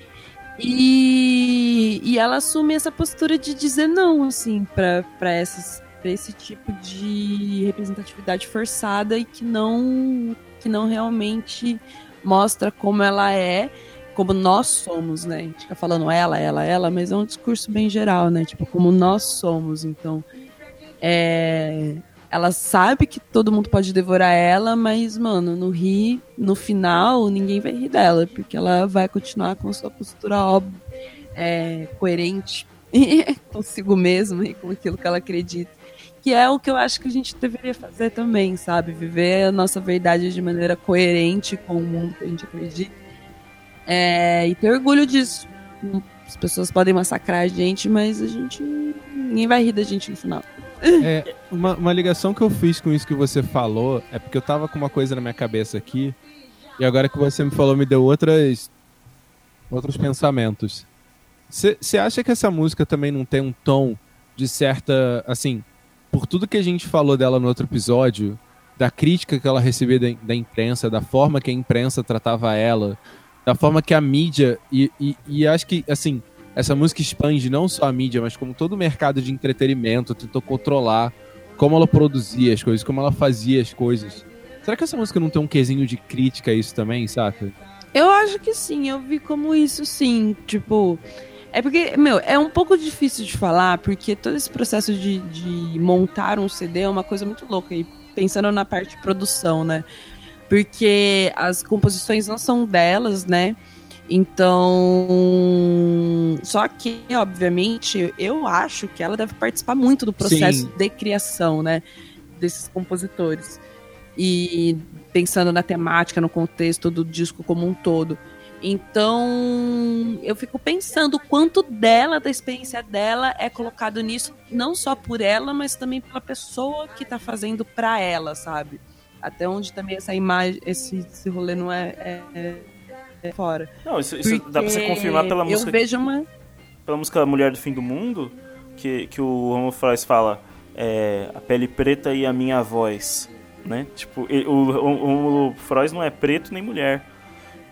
E, e ela assume essa postura de dizer não, assim, pra, pra, essas, pra esse tipo de representatividade forçada e que não, que não realmente mostra como ela é, como nós somos, né? A gente fica falando ela, ela, ela, mas é um discurso bem geral, né? Tipo, como nós somos. Então, é, ela sabe que todo mundo pode devorar ela, mas, mano, no ri, no final, ninguém vai rir dela, porque ela vai continuar com sua postura óbvia, é, coerente consigo mesma e com aquilo que ela acredita. Que é o que eu acho que a gente deveria fazer também, sabe? Viver a nossa verdade de maneira coerente com o mundo que a gente acredita. É, e ter orgulho disso. As pessoas podem massacrar a gente, mas a gente. ninguém vai rir da gente no final. É, uma, uma ligação que eu fiz com isso que você falou é porque eu tava com uma coisa na minha cabeça aqui e agora que você me falou me deu outras outros pensamentos. Você acha que essa música também não tem um tom de certa, assim, por tudo que a gente falou dela no outro episódio, da crítica que ela recebia da, da imprensa, da forma que a imprensa tratava ela, da forma que a mídia e, e, e acho que assim essa música expande não só a mídia, mas como todo o mercado de entretenimento tentou controlar como ela produzia as coisas, como ela fazia as coisas. Será que essa música não tem um quesinho de crítica a isso também, saca? Eu acho que sim, eu vi como isso sim. Tipo, é porque, meu, é um pouco difícil de falar, porque todo esse processo de, de montar um CD é uma coisa muito louca. E pensando na parte de produção, né? Porque as composições não são delas, né? Então, só que, obviamente, eu acho que ela deve participar muito do processo Sim. de criação, né? Desses compositores. E pensando na temática, no contexto do disco como um todo. Então, eu fico pensando o quanto dela, da experiência dela, é colocado nisso, não só por ela, mas também pela pessoa que tá fazendo pra ela, sabe? Até onde também essa imagem, esse, esse rolê não é- é fora. Não, isso, isso dá pra você confirmar pela música, Eu vejo uma. pela música Mulher do Fim do Mundo, que, que o Romulo Frois fala é, a pele preta e a minha voz, né? Tipo, ele- o, o, o Romulo Frois não é preto nem mulher.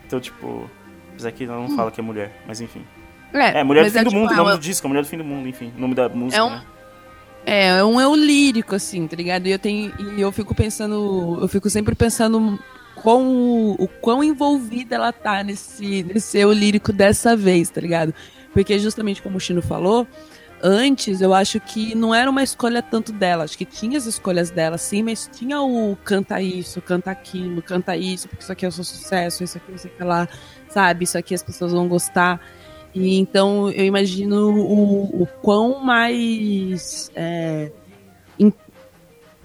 Então, tipo, apesar que ela não fala que é mulher, mas enfim. É, Mulher do Fim é, do tipo, Mundo, o é nome do disco, é Mulher do Fim do Mundo, enfim, o nome da música, É um- né? É, é um eu lírico, assim, tá ligado? E eu tenho. E eu fico pensando. Eu fico sempre pensando quão, o quão envolvida ela tá nesse, nesse eu lírico dessa vez, tá ligado? Porque justamente como o Chino falou, antes, eu acho que não era uma escolha tanto dela. Acho que tinha as escolhas dela, sim, mas tinha o canta isso, canta aquilo, canta isso, porque isso aqui é o seu sucesso, isso aqui, isso aqui lá, sabe? Isso aqui as pessoas vão gostar. E então eu imagino o, o quão mais é,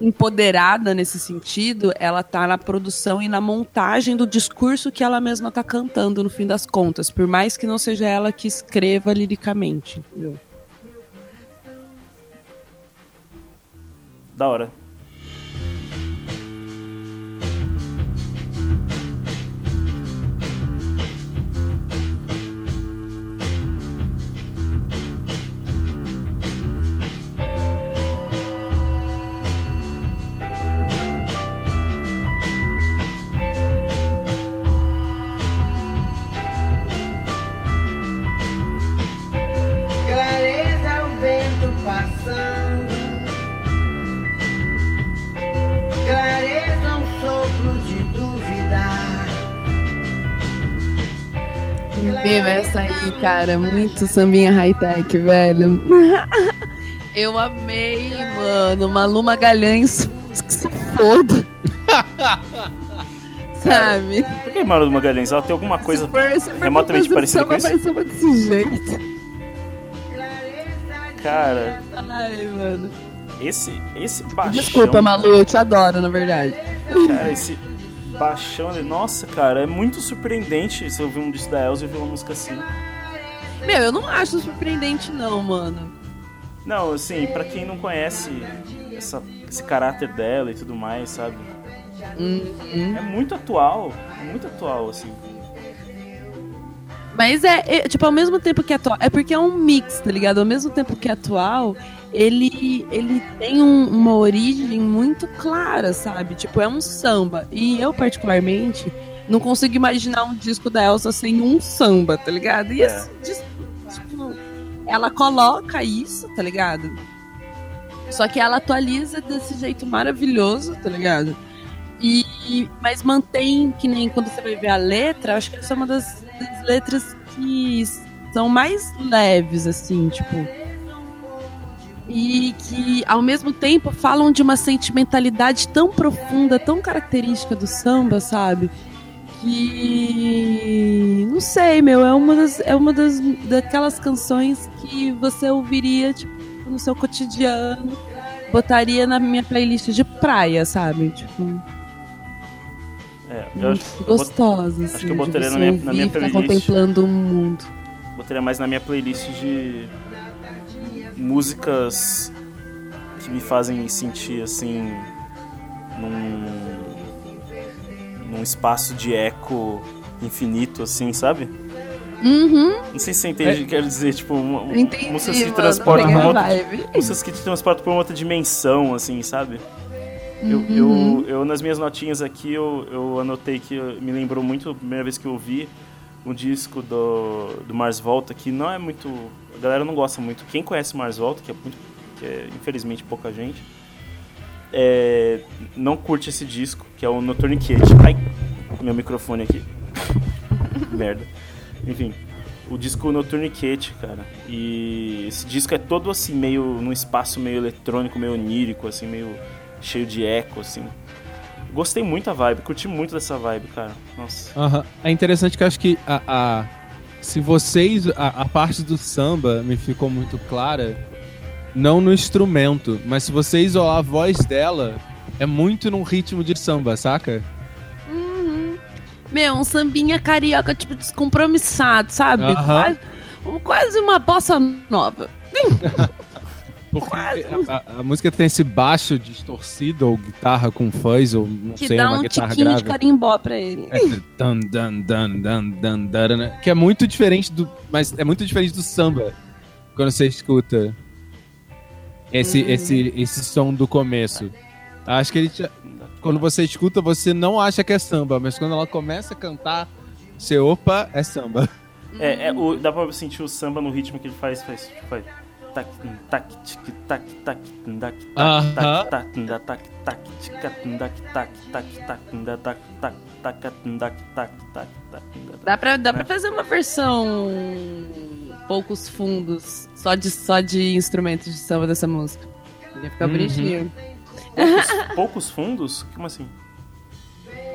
empoderada nesse sentido ela tá na produção e na montagem do discurso que ela mesma tá cantando no fim das contas, por mais que não seja ela que escreva liricamente, entendeu? Da hora. Meu, essa aí, cara, muito sambinha high-tech, velho. Eu amei, mano. Malu Magalhães, que se foda. Sabe? Por que Maru Magalhães? Ela tem alguma coisa. Se for- se for remotamente parecida com samba desse jeito. Cara, Ai, mano. esse, esse baixão. Desculpa, Malu, eu te adoro, na verdade. Cara, esse baixão. ali- Nossa, cara, é muito surpreendente se eu ouvir um disco da Elza e ouvir uma música assim. Meu, eu não acho surpreendente, não, mano. Não, assim, pra quem não conhece essa- esse caráter dela e tudo mais, sabe? Uhum. É muito atual. É muito atual, assim. Mas é, é, tipo, ao mesmo tempo que é atual. É porque é um mix, tá ligado? Ao mesmo tempo que é atual, ele, ele tem um- uma origem muito clara, sabe? Tipo, é um samba. E eu, particularmente, não consigo imaginar um disco da Elsa sem um samba, tá ligado? E É. esse disco, tipo, ela coloca isso, tá ligado? Só que ela atualiza desse jeito maravilhoso, tá ligado? E, e- mas mantém, que nem quando você vai ver a letra, acho que essa é uma das, das letras que são mais leves, assim, tipo. E que, ao mesmo tempo, falam de uma sentimentalidade tão profunda, tão característica do samba, sabe? Que. Não sei, meu, é uma das. É uma das daquelas canções que você ouviria, tipo, no seu cotidiano. Botaria na minha playlist de praia, sabe? Tipo. É, eu acho, Muito eu gostosa, assim. acho que eu de botaria na minha- na minha ficar playlist. contemplando o mundo. botaria mais na minha playlist de músicas que me fazem sentir assim num num espaço de eco infinito assim, sabe? Uhum, Não sei se você entende o que eu quero dizer, tipo, uma- entendi. músicas que transportam pra outra, músicas que te transportam pra uma outra dimensão assim, sabe? Eu, Uhum. eu, eu, nas minhas notinhas aqui, eu, eu anotei que me lembrou muito a primeira vez que eu ouvi um disco do, do Mars Volta, que não é muito. A galera não gosta muito. Quem conhece Mars Volta, que é muito. que é infelizmente pouca gente, é, não curte esse disco, que é o Noturne Kid. Ai, meu microfone aqui. Merda. Enfim, o disco Noturne Kid, cara. E esse disco é todo assim, meio. num espaço meio eletrônico, meio onírico, assim, meio cheio de eco, assim. Gostei muito da vibe, curti muito dessa vibe, cara. Nossa. Aham. É interessante que eu acho que a, a- se vocês. A, a parte do samba me ficou muito clara, não no instrumento, mas se você isolar a voz dela, é muito num ritmo de samba, saca? Meu, um sambinha carioca, tipo, descompromissado, sabe? Aham. Quase, quase uma bossa nova. Porque a, a- música tem esse baixo distorcido, ou guitarra com fuzz, ou não Que sei, dá uma um guitarra tiquinho de grave. carimbó pra ele. É aquele dan, dan, dan, dan, dan, dan, né? Que é muito diferente do. Mas é muito diferente do samba. Quando você escuta esse, esse, esse som do começo. Acho que ele. te- Quando você escuta, você não acha que é samba, mas quando ela começa a cantar, você opa, é samba. É, é, o, dá pra sentir o samba no ritmo que ele faz, faz, tipo, faz. Tac, tac, tic, tac, tac, tac, tac, tac, tac, tac, tac, tic, tac, tac, tac, tac, tac, tac, tac, tac, tac, tac, tac, tac. Dá pra, dá pra fazer uma versão poucos fundos só de, só de instrumentos de samba dessa música. Ia ficar Uhum. bonitinho. Poucos, poucos fundos? Como assim?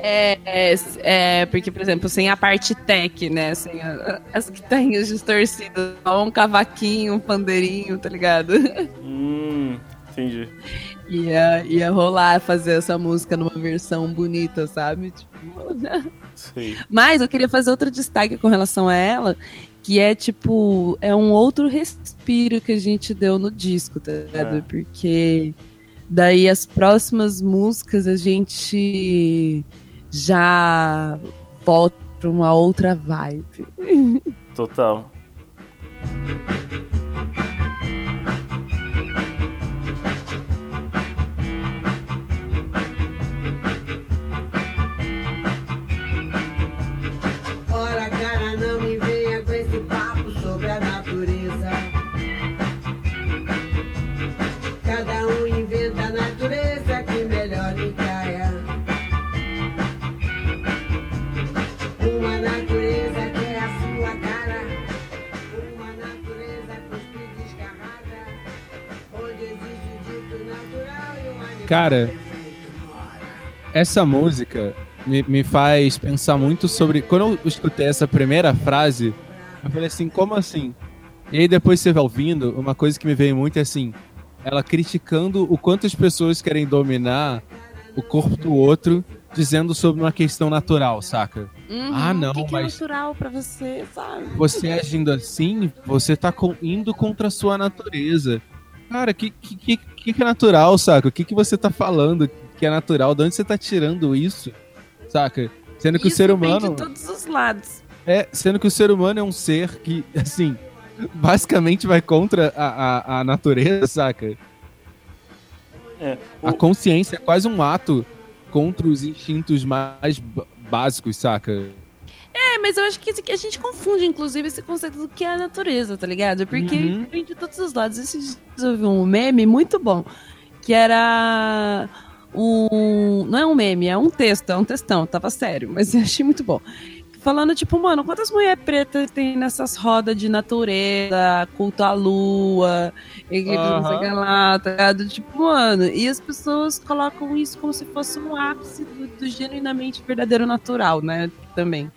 É, é, é, porque, por exemplo, sem a parte tech, né? Sem a- as guitarrinhas distorcidas, só um cavaquinho, um pandeirinho, tá ligado? Hum, entendi. Ia, ia rolar fazer essa música numa versão bonita, sabe? Tipo, Sei. Mas eu queria fazer outro destaque com relação a ela, que é tipo, é um outro respiro que a gente deu no disco, tá ligado? É. Porque daí as próximas músicas a gente já volta pra uma outra vibe. Total. Cara, essa música me, me faz pensar muito sobre. Quando eu escutei essa primeira frase, eu falei assim, como assim? E aí depois você vai ouvindo, uma coisa que me veio muito é assim, ela criticando o quanto as pessoas querem dominar o corpo do outro, dizendo sobre uma questão natural, saca? Ah, não, que, que mas- é natural pra você, sabe? Você agindo assim, você tá indo contra a sua natureza. Cara, que que, que, que que é natural, saca? O que, que você tá falando que é natural? De onde você tá tirando isso? Saca? Sendo que Isso o ser vem humano. de todos os lados. É, sendo que o ser humano é um ser que, assim, basicamente vai contra a, a, a natureza, saca? É, A o- consciência é quase um ato contra os instintos mais básicos, saca? É, mas eu acho que a gente confunde, inclusive, esse conceito do que é a natureza, tá ligado? Porque Uhum. vem de todos os lados. Dias eu vi um meme muito bom, que era um... Não é um meme, é um texto, é um textão, tava sério, mas eu achei muito bom. Falando, tipo, mano, quantas mulheres pretas tem nessas rodas de natureza, culto à lua, e que não sei lá, tá ligado? Tipo, mano, e as pessoas colocam isso como se fosse um ápice do, do genuinamente verdadeiro natural, né? Também.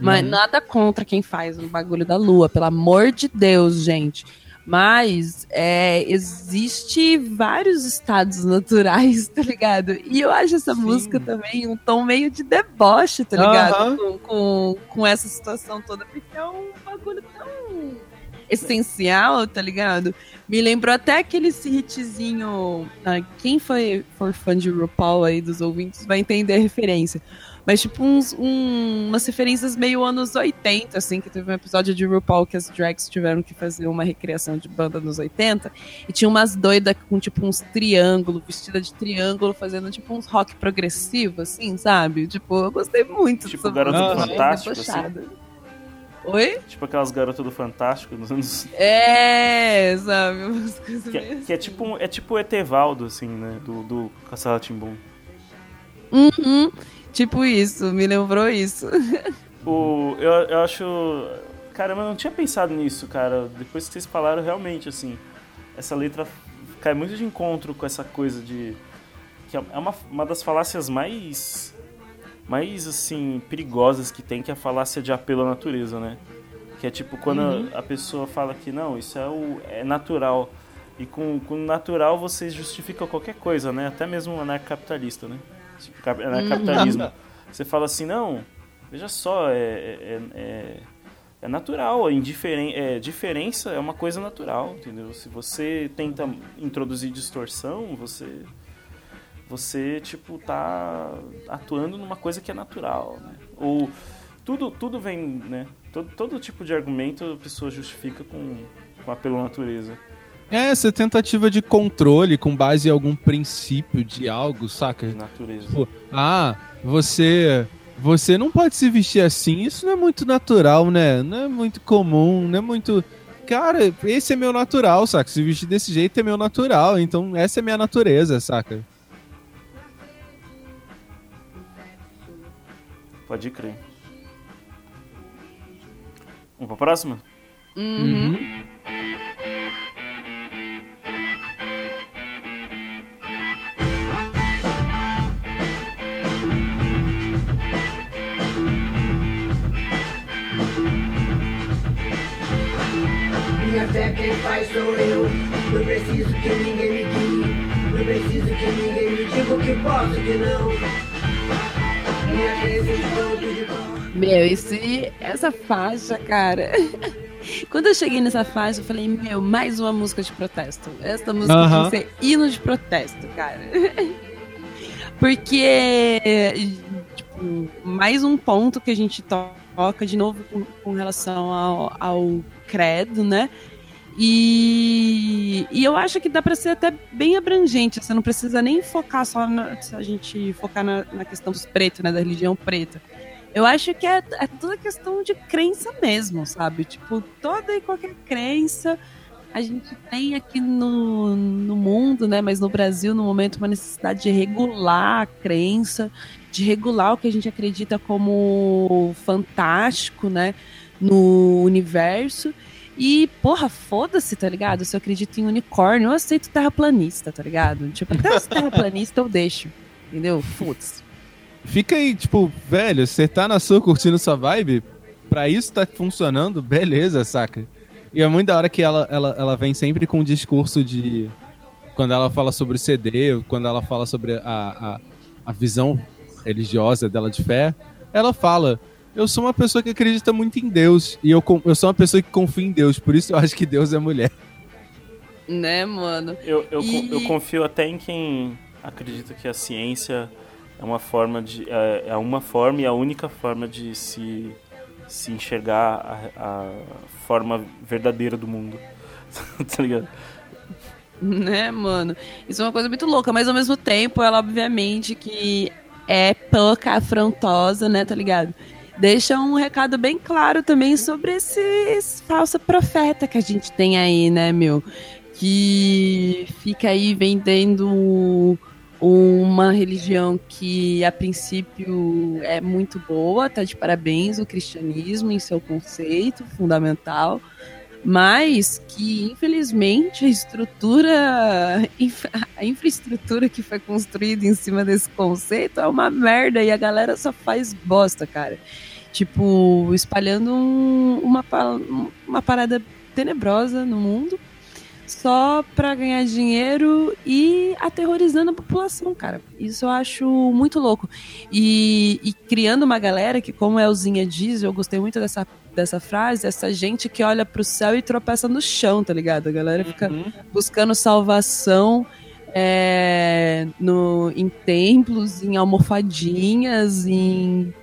Mas Uhum. nada contra quem faz o bagulho da lua, pelo amor de Deus, gente. Mas é, existe vários estados naturais, tá ligado? E eu acho essa Sim. música também um tom meio de deboche, tá ligado? Aham. Com, com, com essa situação toda, porque é um bagulho essencial, tá ligado? Me lembrou até aquele hitzinho. ah, quem foi for fã de RuPaul aí dos ouvintes vai entender a referência. Mas, tipo, uns, um- umas referências meio anos 80, assim, que teve um episódio de RuPaul que as drags tiveram que fazer uma recriação de banda nos 80. E tinha umas doidas com, tipo, uns triângulos, vestida de triângulo, fazendo, tipo, uns rock progressivo, assim, sabe? Tipo, eu gostei muito Tipo Garota bem Fantástico, debochada. Oi? tipo aquelas garotas do Fantástico dos anos. É, sabe? Umas coisas Que, é- que é tipo é tipo Etevaldo, assim, né? Do, do Castelo Timbum. Uhum. Tipo isso, me lembrou isso. O, eu, eu acho. Caramba, eu não tinha pensado nisso, cara. Depois que vocês falaram, realmente, assim. Essa letra cai muito de encontro com essa coisa de. Que é uma, uma das falácias mais. Mais, assim, perigosas que tem, que é a falácia de apelo à natureza, né? Que é tipo quando a, a pessoa fala que não, isso é, o, é natural. E com, com natural você justifica qualquer coisa, né? Até mesmo o anarcocapitalista, né? Tipo, cap- Anarcapitalismo. Você fala assim, não, veja só, é, é, é, é natural, é, indiferen é diferença é uma coisa natural, entendeu? Se você tenta introduzir distorção, você você tipo tá atuando numa coisa que é natural, né? Ou tudo tudo vem, né? Todo, todo tipo de argumento a pessoa justifica com, com apelo à natureza. É, essa tentativa de controle com base em algum princípio de algo, saca? De natureza. Tipo, ah, você. Você não pode se vestir assim, isso não é muito natural, né? Não é muito comum, não é muito. Cara, esse é meu natural, saca? Se vestir desse jeito é meu natural, então essa é minha natureza, saca? Pode crer. Vamos pra próxima? Uhum. Minha fé quem faz sou eu. Não preciso que ninguém me guie. Não preciso que ninguém me diga o que posso e que não. Meu, esse, essa faixa, cara. Quando eu cheguei nessa faixa, eu falei, meu, mais uma música de protesto. Essa música Aham. tem que ser hino de protesto, cara. Porque, tipo, mais um ponto que a gente toca de novo com, com relação ao, ao credo, né? E, e eu acho que dá pra ser até bem abrangente. Você não precisa nem focar só na, se a gente focar na, na questão dos pretos, né? Da religião preta. Eu acho que é, é toda questão de crença mesmo, sabe? Tipo, toda e qualquer crença a gente tem aqui no, no mundo, né? Mas no Brasil, no momento, uma necessidade de regular a crença, de regular o que a gente acredita como fantástico, né? No universo. E, porra, foda-se, tá ligado? Se eu acredito em unicórnio, eu aceito terraplanista, tá ligado? Tipo, até os terraplanistas eu deixo. Entendeu? Foda-se. Fica aí, tipo, velho, você tá na sua curtindo sua vibe, pra isso tá funcionando, beleza, saca? E é muito da hora que ela, ela, ela vem sempre com um discurso de. Quando ela fala sobre o CD, quando ela fala sobre a, a, a visão religiosa dela de fé, ela fala: Eu sou uma pessoa que acredita muito em Deus, e eu, eu sou uma pessoa que confia em Deus, por isso eu acho que Deus é mulher. Né, mano? Eu, eu, E- eu confio até em quem acredita que a ciência é uma forma de. é, é uma forma e a única forma de se, se enxergar a, a forma verdadeira do mundo. tá ligado? Né, mano? Isso é uma coisa muito louca, mas ao mesmo tempo, ela obviamente que é pouca afrontosa, né, tá ligado? Deixa um recado bem claro também sobre esse, esse falso profeta que a gente tem aí, né, meu? Que fica aí vendendo uma religião que a princípio é muito boa, tá de parabéns o cristianismo em seu conceito fundamental, mas que infelizmente a estrutura, a infraestrutura que foi construída em cima desse conceito é uma merda e a galera só faz bosta, cara. Tipo, espalhando um- uma, uma parada tenebrosa no mundo só pra ganhar dinheiro e aterrorizando a população, cara. Isso eu acho muito louco. E, e criando uma galera que, como a Elzinha diz, eu gostei muito dessa, dessa frase, essa gente que olha pro céu e tropeça no chão, tá ligado? A galera fica buscando salvação é, no, em templos, em almofadinhas, em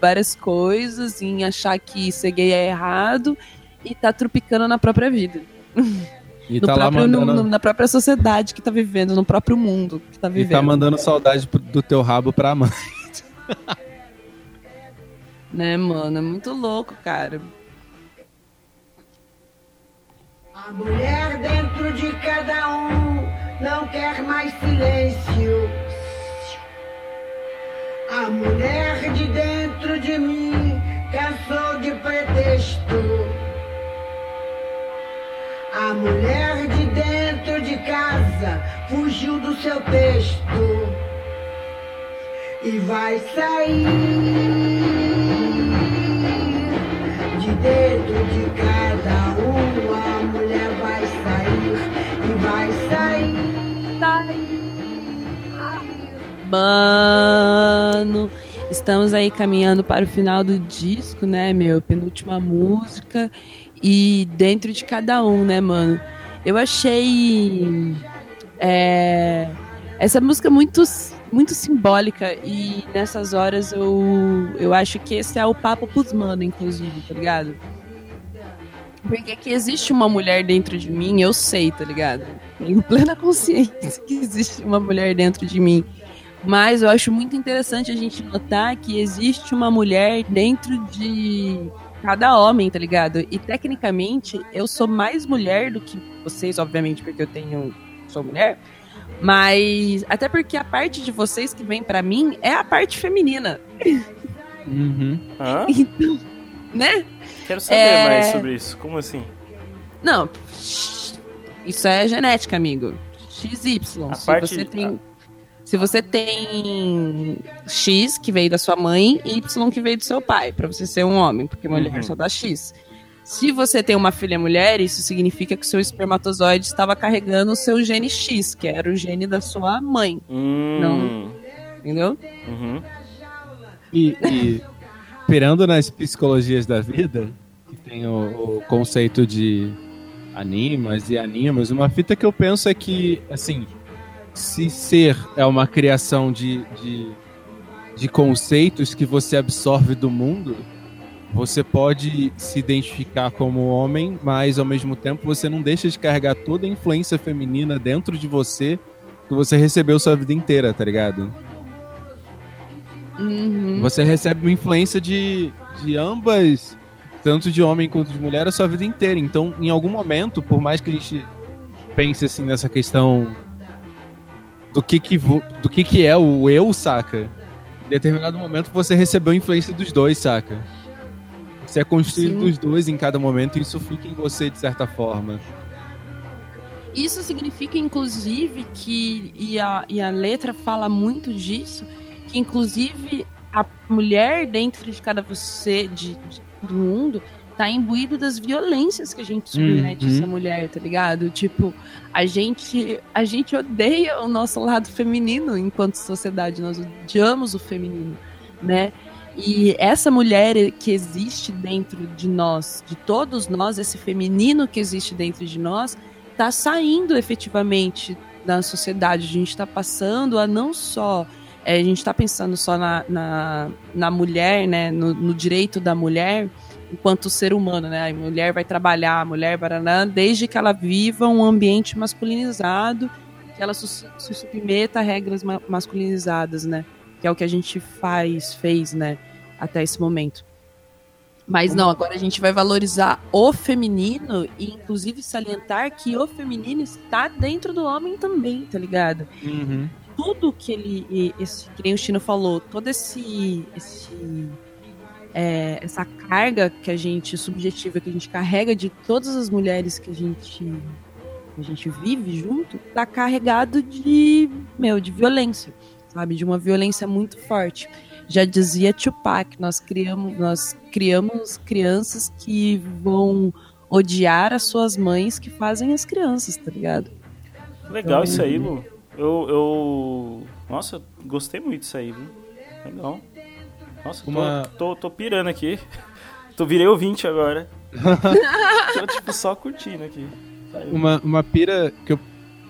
várias coisas, em achar que ser gay é errado e tá tropicando na própria vida. E No tá lá próprio- no- mandando, no- na própria sociedade que tá vivendo, no próprio mundo que tá e vivendo. tá mandando saudade do teu rabo pra mãe. Né, mano? É muito louco, cara. A mulher dentro de cada um não quer mais silêncio. A mulher de dentro de mim cansou de pretexto. A mulher de dentro de casa fugiu do seu texto e vai sair de dentro de cada um. A mulher vai sair e vai sair. Mano, estamos aí caminhando para o final do disco, né, meu? Penúltima música. E dentro de cada um, né, mano? Eu achei é, essa música muito, muito simbólica e nessas horas eu, eu acho que esse é o papo pros mano, inclusive, tá ligado? Porque que existe uma mulher dentro de mim, eu sei, tá ligado? Tenho plena consciência que existe uma mulher dentro de mim. Mas eu acho muito interessante a gente notar que existe uma mulher dentro de cada homem, tá ligado? E tecnicamente eu sou mais mulher do que vocês, obviamente, porque eu tenho sou mulher. Mas até porque a parte de vocês que vem pra mim é a parte feminina. Uhum. Hã? Então, né? Quero saber É. mais sobre isso. Como assim? Não, isso é genética, amigo. XY. A se parte- você tem. Se você tem X que veio da sua mãe e Y que veio do seu pai, pra você ser um homem, porque mulher Uhum. só dá X. Se você tem uma filha mulher, isso significa que o seu espermatozoide estava carregando o seu gene X, que era o gene da sua mãe, Hum. entendeu? Uhum. E, e pirando nas psicologias da vida, que tem o, o conceito de animas e animas, uma fita que eu penso é que, assim, se ser é uma criação de, de, de conceitos que você absorve do mundo, você pode se identificar como homem, mas ao mesmo tempo você não deixa de carregar toda a influência feminina dentro de você que você recebeu sua vida inteira, tá ligado? Uhum. Você recebe uma influência de, de ambas, tanto de homem quanto de mulher, a sua vida inteira. Então, em algum momento, por mais que a gente pense assim nessa questão do que que, do que, que é o eu, saca? Em determinado momento você recebeu influência dos dois, saca? Você é construído Sim. dos dois em cada momento e isso fica em você de certa forma. Isso significa, inclusive, que, e a, e a letra fala muito disso, que inclusive a mulher dentro de cada você, de, de- do mundo, tá imbuído das violências que a gente submete Uhum. essa mulher, tá ligado? Tipo, a gente, a gente odeia o nosso lado feminino enquanto sociedade, nós odiamos o feminino, né? E essa mulher que existe dentro de nós, de todos nós, esse feminino que existe dentro de nós, está saindo efetivamente da sociedade. A gente está passando a não só. é, a gente está pensando só na, na, na mulher, né, no, no direito da mulher enquanto ser humano, né? A mulher vai trabalhar, a mulher baraná, desde que ela viva um ambiente masculinizado, que ela se submeta a regras ma- masculinizadas, né? Que é o que a gente faz, fez, né? Até esse momento. Mas não, agora a gente vai valorizar o feminino e inclusive salientar que o feminino está dentro do homem também, tá ligado? Tudo que ele, esse, que nem o Chino falou, todo esse, esse é, essa carga que a gente subjetiva que a gente carrega de todas as mulheres que a gente que a gente vive junto, tá carregado de meu de violência, sabe, de uma violência muito forte. Já dizia Tupac, nós criamos nós criamos crianças que vão odiar as suas mães que fazem as crianças, tá ligado? Legal isso aí, Lu. Eu, eu. Nossa, gostei muito disso aí, viu? Legal. Nossa, tô, Uma- tô, tô pirando aqui. Tô virei ouvinte agora. tô, tipo, só curtindo aqui. Uma, uma pira que eu,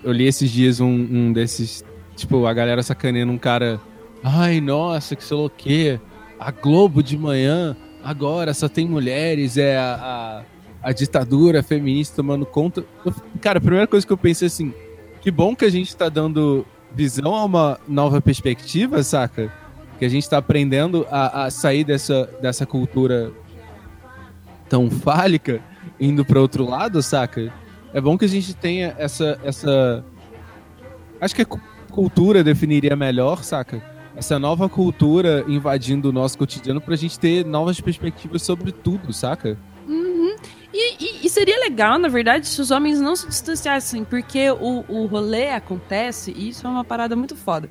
eu li esses dias um, um desses. Tipo, a galera sacaneando um cara. Ai, nossa, que sei lá o quê. A Globo de manhã, agora só tem mulheres, é a, a, a ditadura feminista tomando conta. Eu- cara, a primeira coisa que eu pensei assim. Que bom que a gente tá dando visão a uma nova perspectiva, saca? Que a gente tá aprendendo a, a sair dessa, dessa cultura tão fálica, indo para outro lado, saca? É bom que a gente tenha essa. essa... Acho que a cu- cultura definiria melhor, saca? Essa nova cultura invadindo o nosso cotidiano pra gente ter novas perspectivas sobre tudo, saca? E, e- e seria legal, na verdade, se os homens não se distanciassem, porque o, o rolê acontece, e isso é uma parada muito foda,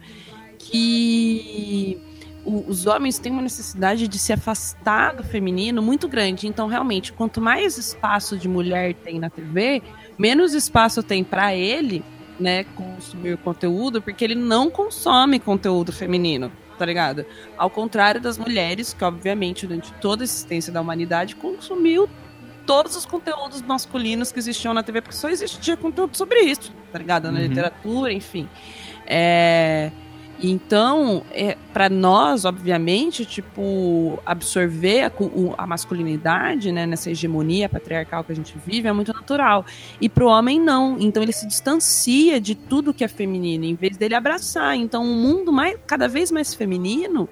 que o- os homens têm uma necessidade de se afastar do feminino muito grande. Então, realmente, quanto mais espaço de mulher tem na TV, menos espaço tem pra ele, né, consumir conteúdo, porque ele não consome conteúdo feminino. Tá ligado? Ao contrário das mulheres, que obviamente durante toda a existência da humanidade consumiu todos os conteúdos masculinos que existiam na TV, porque só existia conteúdo sobre isso, tá ligado? Na Uhum. literatura, enfim. É, Então, é, para nós, obviamente, tipo, absorver a, a masculinidade, né, nessa hegemonia patriarcal que a gente vive, é muito natural. E pro homem, não. Então, ele se distancia de tudo que é feminino, em vez dele abraçar. Então, um mundo mais, cada vez mais feminino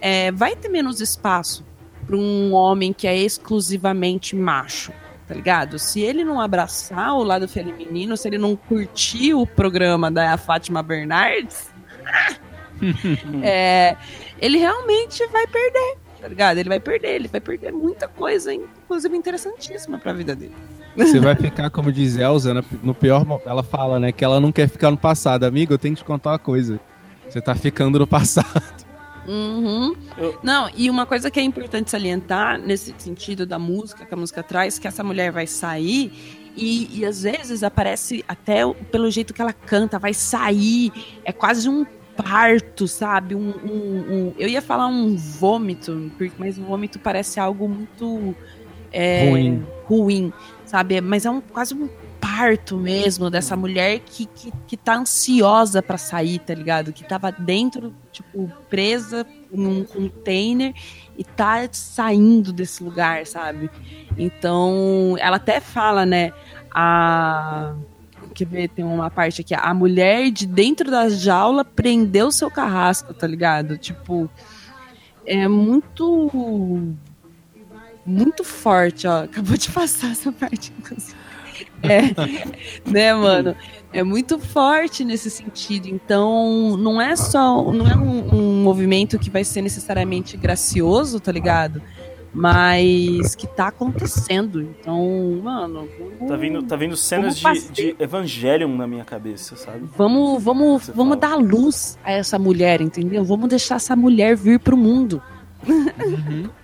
é, vai ter menos espaço para um homem que é exclusivamente macho, tá ligado? Se ele não abraçar o lado feminino, se ele não curtir o programa da Fátima Bernardes, é, ele realmente vai perder, tá ligado? Ele vai perder, ele vai perder muita coisa, inclusive interessantíssima pra vida dele. Você vai ficar, como diz Elza, no pior Ela fala, né, que ela não quer ficar no passado. Amigo, eu tenho que te contar uma coisa. Você tá ficando no passado. Uhum. Não, e uma coisa que é importante salientar nesse sentido da música, que a música traz, que essa mulher vai sair e, e às vezes aparece até pelo jeito que ela canta, vai sair, é quase um parto, sabe? Um, um- um- eu ia falar um vômito, porque- mas o vômito parece algo muito é, Ruim. ruim, sabe? Mas é um, quase um parto mesmo dessa mulher que, que, que tá ansiosa pra sair, tá ligado? Que tava dentro, tipo, presa num container e tá saindo desse lugar, sabe? Então, ela até fala, né? A. Quer ver? Tem uma parte aqui. A mulher de dentro da jaula prendeu seu carrasco, tá ligado? Tipo. É muito. Muito forte, ó. Acabou de passar essa parte. É, né, mano? É muito forte nesse sentido. Então, não é só. Não é um, um movimento que vai ser necessariamente gracioso, tá ligado? Mas que tá acontecendo. Então, mano. Vamos, Tá vindo, tá vindo cenas de, de Evangelion na minha cabeça, sabe? Vamos, vamos, Você vamos fala. dar luz a essa mulher, entendeu? Vamos deixar essa mulher vir pro mundo.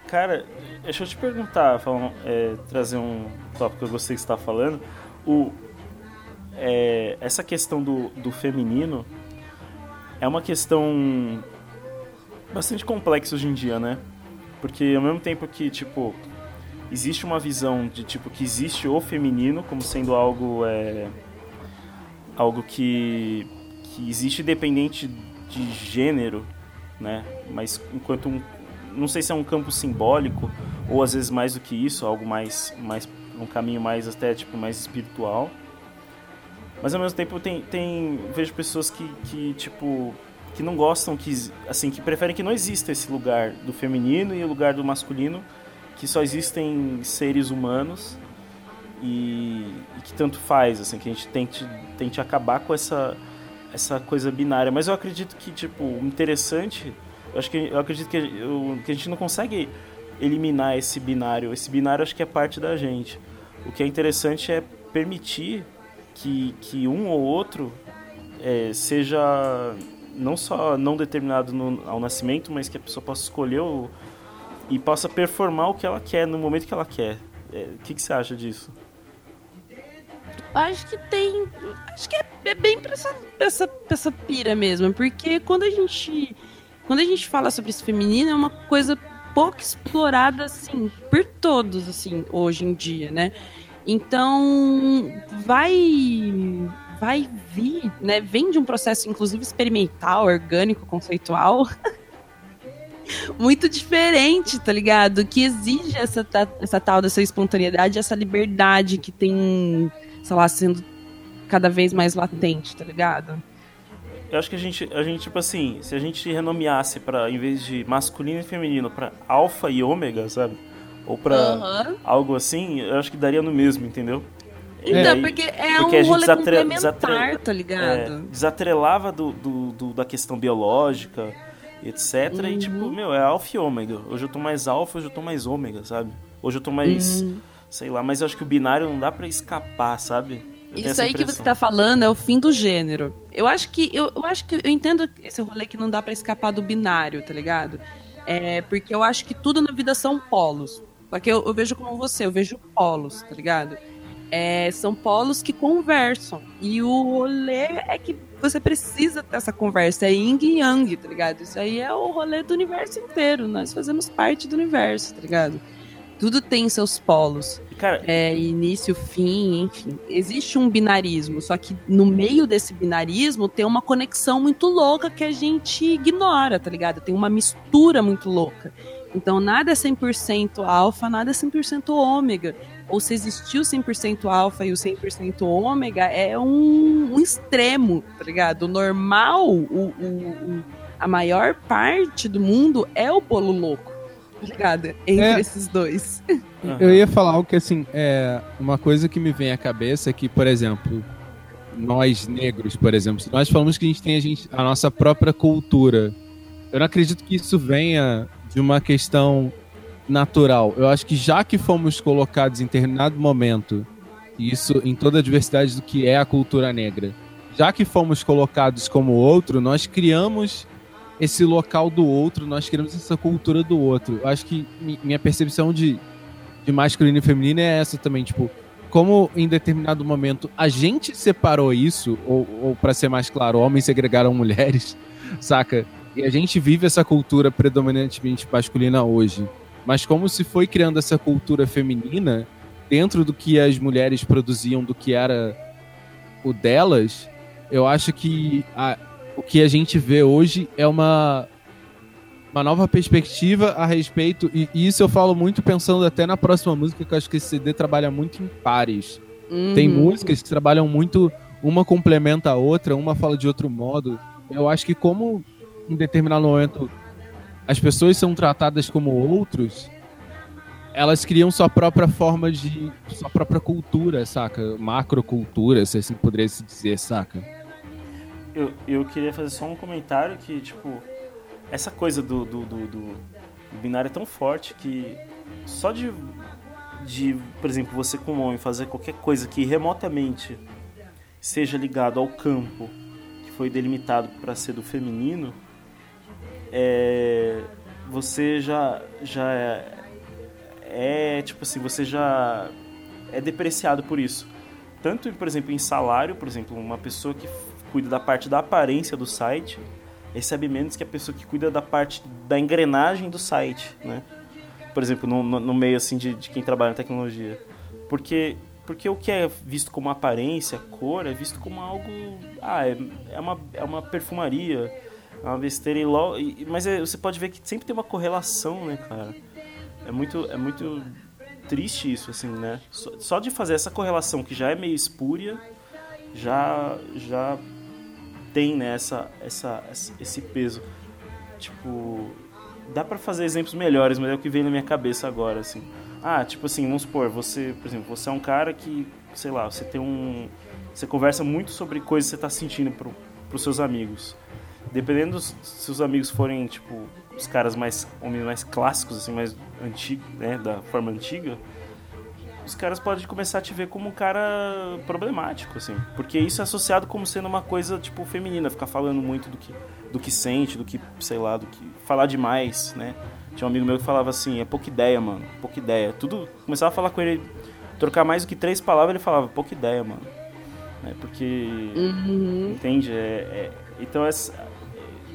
Cara, deixa eu te perguntar, falar um- é, trazer um tópico que eu gostei que você tá falando. O, é, essa questão do, do feminino é uma questão bastante complexa hoje em dia, né? Porque ao mesmo tempo que, tipo, existe uma visão de, tipo, que existe o feminino como sendo algo, é, algo que, que existe independente de gênero, né? Mas enquanto um, não sei se é um campo simbólico ou às vezes mais do que isso, algo mais, mais um caminho mais até tipo mais espiritual. Mas ao mesmo tempo tem, tem vejo pessoas que, que tipo que não gostam que assim que preferem que não exista esse lugar do feminino e o lugar do masculino, que só existem seres humanos e, e que tanto faz assim que a gente tente tente acabar com essa essa coisa binária. Mas eu acredito que tipo interessante eu acho que eu acredito que, eu- que a gente não consegue eliminar esse binário. Esse binário acho que é parte da gente. O que é interessante é permitir que, que um ou outro é, seja não só não determinado no- ao nascimento, mas que a pessoa possa escolher o, e possa performar o que ela quer no momento que ela quer. É, O que, que você acha disso? Acho que tem. Acho que é, é bem pra essa, pra essa, pra essa pira mesmo. Porque quando a gente. Quando a gente fala sobre esse feminino, é uma coisa pouco explorada, assim, por todos, assim, hoje em dia, né? Então, vai. Vai vir, né? Vem de um processo, inclusive, experimental, orgânico, conceitual. Muito diferente, tá ligado? Que exige essa, essa tal dessa espontaneidade, essa liberdade que tem sei lá, sendo cada vez mais latente, tá ligado? Eu acho que a gente, a gente tipo assim, se a gente renomeasse para em vez de masculino e feminino para alfa e ômega, sabe? Ou pra Aham. algo assim, eu acho que daria no mesmo, entendeu? Então, aí- porque é porque a um gente rolê desatre- complementar, desatre- tá é, ligado? desatrelava do, do- do- da questão biológica, etc. E tipo, Uhum. meu, é alfa e ômega. Hoje eu tô mais alfa, hoje eu tô mais ômega, sabe? Hoje eu tô mais, Uhum. sei lá, mas eu acho que o binário não dá pra escapar, sabe? Eu Isso aí que você tá falando é o fim do gênero. Eu acho que eu, eu acho que eu entendo esse rolê que não dá pra escapar do binário, tá ligado? É porque eu acho que tudo na vida são polos. Só que eu, eu vejo como você, eu vejo polos, tá ligado? É, são polos que conversam. E o rolê é que você precisa ter essa conversa. É yin e yang, tá ligado? Isso aí é o rolê do universo inteiro. Nós fazemos parte do universo, tá ligado? Tudo tem seus polos Cara, é, início, fim, enfim. Existe um binarismo, só que no meio desse binarismo tem uma conexão muito louca que a gente ignora, tá ligado? Tem uma mistura muito louca. Então nada é 100% alfa, nada é 100% ômega. Ou se existiu 100% alfa e o 100% ômega, é um, um extremo, tá ligado? O normal, o, o- a maior parte do mundo é o bolo louco, tá ligado? Entre É. esses dois. Eu ia falar algo que, assim, é uma coisa que me vem à cabeça é que, por exemplo, nós negros, por exemplo, se nós falamos que a gente tem a, gente, a nossa própria cultura eu não acredito que isso venha de uma questão natural. Eu acho que já que fomos colocados em determinado momento, e isso em toda a diversidade do que é a cultura negra, já que fomos colocados como outro, nós criamos esse local do outro, nós criamos essa cultura do outro. Eu acho que mi- minha percepção de, de masculino e feminino é essa também, tipo, como em determinado momento a gente separou isso, ou, ou para ser mais claro, homens segregaram mulheres, saca? E a gente vive essa cultura predominantemente masculina hoje. Mas como se foi criando essa cultura feminina dentro do que as mulheres produziam, do que era o delas, eu acho que a- o que a gente vê hoje é uma uma nova perspectiva a respeito e, e isso eu falo muito pensando até na próxima música que eu acho que esse CD trabalha muito em pares. Tem Uhum. músicas que trabalham muito, uma complementa a outra, uma fala de outro modo. Eu acho que como em determinado momento as pessoas são tratadas como outros, elas criam sua própria forma de. sua própria cultura, saca? Macrocultura, se assim poderia se dizer, saca? Eu, eu queria fazer só um comentário que, tipo, essa coisa do, do, do, do binário é tão forte que só de, de, por exemplo, você como homem fazer qualquer coisa que remotamente seja ligado ao campo que foi delimitado para ser do feminino, é, você já, já é, é, tipo assim, você já é depreciado por isso. Tanto, por exemplo, em salário, por exemplo, uma pessoa que cuida da parte da aparência do site recebe menos que a pessoa que cuida da parte da engrenagem do site, né? Por exemplo, no, no- meio assim de, de quem trabalha em tecnologia. Porque, porque o que é visto como aparência, cor, é visto como algo... Ah, é, é, uma, é uma perfumaria, é uma besteira e logo... Mas é- você pode ver que sempre tem uma correlação, né, cara? É muito, é muito triste isso, assim, né? Só, só de fazer essa correlação que já é meio espúria, já, já tem né, essa, essa, esse peso. Tipo, dá pra fazer exemplos melhores, mas é o que vem na minha cabeça agora, assim. Ah, tipo assim, vamos supor, você, por exemplo, você é um cara que, sei lá, você tem um. Você conversa muito sobre coisas que você tá sentindo pro, pros seus amigos. Dependendo dos, se os amigos forem, tipo, os caras mais. homens mais clássicos, assim, mais antigos, né? Da forma antiga, os caras podem começar a te ver como um cara problemático, assim. Porque isso é associado como sendo uma coisa, tipo, feminina, ficar falando muito do que, do que sente, do que, sei lá, do que. falar demais, né? Tinha um amigo meu que falava assim, é pouca ideia, mano, pouca ideia. Tudo. Começava a falar com ele, trocar mais do que três palavras, ele falava, pouca ideia, mano. Né? Porque. Uhum. Entende? É, é- então, essa,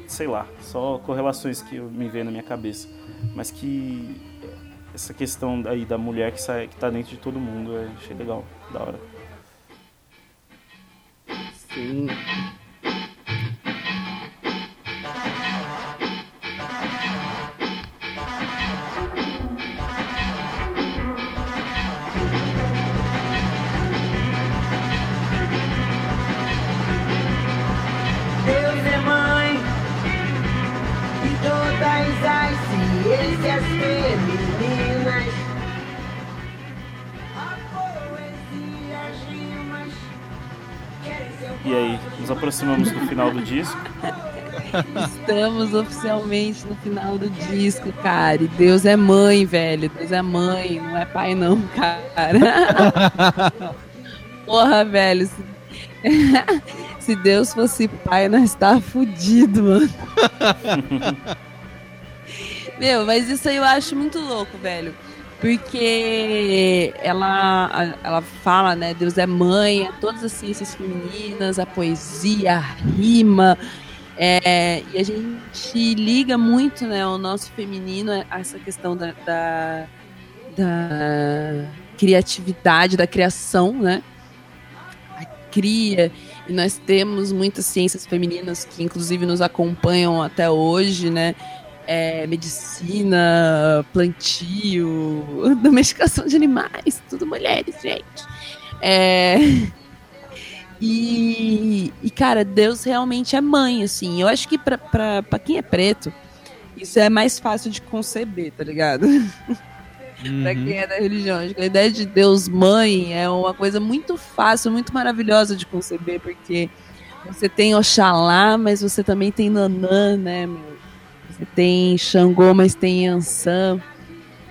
sei lá, só correlações que me vejo na minha cabeça. Mas que essa questão aí da mulher que, sai, que tá dentro de todo mundo, eu achei legal, da hora. Sim. Nos aproximamos do final do disco. Estamos oficialmente no final do disco, cara. E Deus é mãe, velho. Deus é mãe, não é pai, não, cara. Porra, velho. Se... se Deus fosse pai, nós tava fudido, mano. Meu, mas isso aí eu acho muito louco, velho. Porque ela, ela fala, né? Deus é mãe, a todas as ciências femininas, a poesia, a rima. É, e a gente liga muito, né, o nosso feminino a essa questão da, da, da criatividade, da criação, né? A cria. E nós temos muitas ciências femininas que, inclusive, nos acompanham até hoje, né? É, medicina, plantio, domesticação de animais, tudo mulheres, gente. É, e, e, cara, Deus realmente é mãe, assim. Eu acho que pra, pra, pra quem é preto, isso é mais fácil de conceber, tá ligado? pra Uhum. quem é da religião. Acho que a ideia de Deus mãe é uma coisa muito fácil, muito maravilhosa de conceber, porque você tem Oxalá, mas você também tem Nanã, né, meu? Você tem Xangô, mas tem Ansan.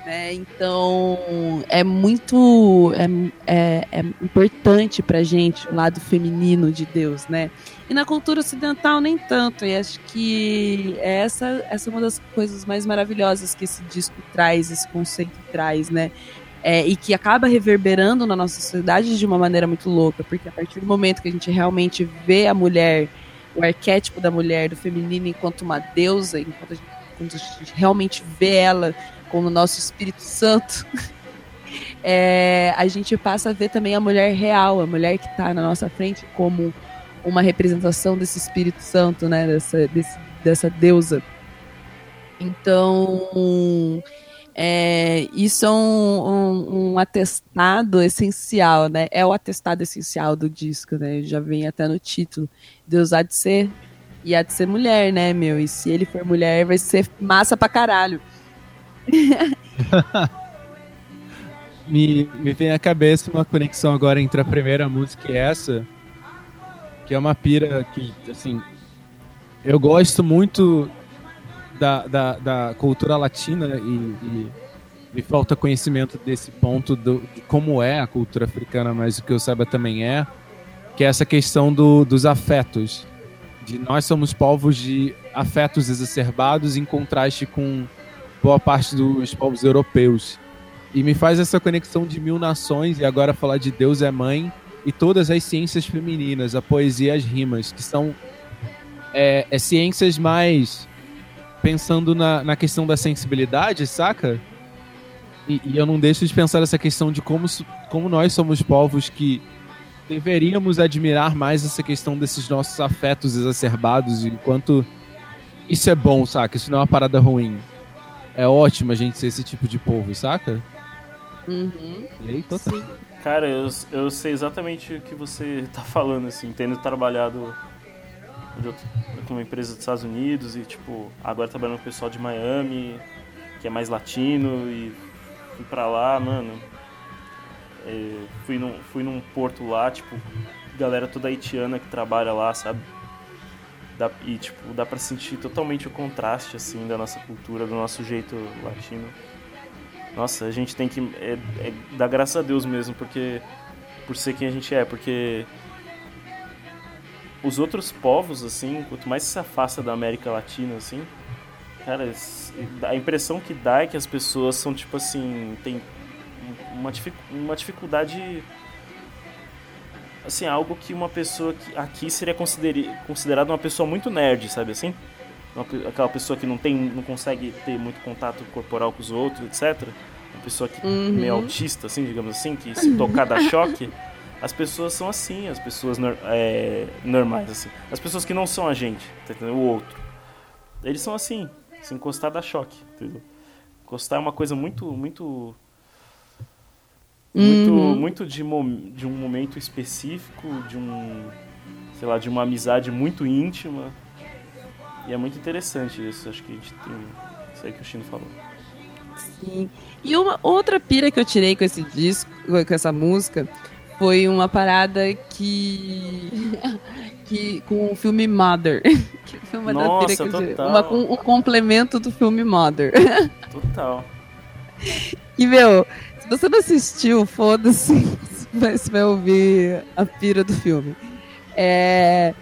Né? Então é muito é, é, é importante pra gente o lado feminino de Deus, né? E na cultura ocidental nem tanto. E acho que essa, essa é uma das coisas mais maravilhosas que esse disco traz, esse conceito traz, né? É, e que acaba reverberando na nossa sociedade de uma maneira muito louca, porque a partir do momento que a gente realmente vê a mulher, o arquétipo da mulher, do feminino, enquanto uma deusa, enquanto a gente, quando a gente realmente vê ela como o nosso Espírito Santo, é, a gente passa a ver também a mulher real, a mulher que está na nossa frente como uma representação desse Espírito Santo, né? Dessa, desse, dessa deusa. Então, é, isso é um, um, um, atestado essencial, né? É o atestado essencial do disco, né? Já vem até no título. Deus há de ser e há de ser mulher, né, meu? E se ele for mulher, vai ser massa pra caralho. me, me vem à cabeça uma conexão agora entre a primeira música e essa, que é uma pira que, assim, eu gosto muito da, da, da cultura latina e, me falta conhecimento desse ponto do, de como é a cultura africana, mas o que eu saiba também é, que é essa questão do, dos afetos. De nós somos povos de afetos exacerbados em contraste com boa parte dos povos europeus. E me faz essa conexão de mil nações e agora falar de Deus é mãe e todas as ciências femininas, a poesia e as rimas, que são é, é ciências mais pensando na, na questão da sensibilidade, saca? E, e, eu não deixo de pensar essa questão de como, como nós somos povos que deveríamos admirar mais essa questão desses nossos afetos exacerbados e quanto isso é bom, saca? Isso não é uma parada ruim é ótimo a gente ser esse tipo de povo, saca? Uhum. E aí, total. Cara, eu, eu sei exatamente o que você tá falando, assim, tendo trabalhado com uma empresa dos Estados Unidos e, tipo, agora trabalhando com o pessoal de Miami, que é mais latino, e fui pra lá, mano. É, fui, num, fui num porto lá, tipo, galera toda haitiana que trabalha lá, sabe? Dá, e, tipo, dá pra sentir totalmente o contraste, assim, da nossa cultura, do nosso jeito latino. Nossa, a gente tem que é, é, dar graças a Deus mesmo, porque... Por ser quem a gente é, porque... Os outros povos, assim, quanto mais se afasta da América Latina, assim... Cara, a impressão que dá é que as pessoas são, tipo assim... Tem uma, uma dificuldade assim, algo que uma pessoa aqui seria considerada uma pessoa muito nerd, sabe assim? Aquela pessoa que não tem, não consegue ter muito contato corporal com os outros, etc. Uma pessoa que Uhum. meio autista, assim, digamos assim, que se tocar dá choque. As pessoas são assim, as pessoas é, normais, assim. As pessoas que não são a gente, tá? O outro. Eles são assim, se encostar dá choque, entendeu? Encostar é uma coisa muito, muito muito, Uhum. muito de, de um momento específico, de um, sei lá, de uma amizade muito íntima. E é muito interessante isso, acho que a gente tem isso aí que o Chino falou. Sim. E uma outra pira que eu tirei com esse disco, com essa música, foi uma parada que. que com o filme Mother. Que foi uma Nossa, eu tirei. total. Uma, com- um complemento do filme Mother. Total. E, meu, se você não assistiu, foda-se, você vai- ouvir a pira do filme. É,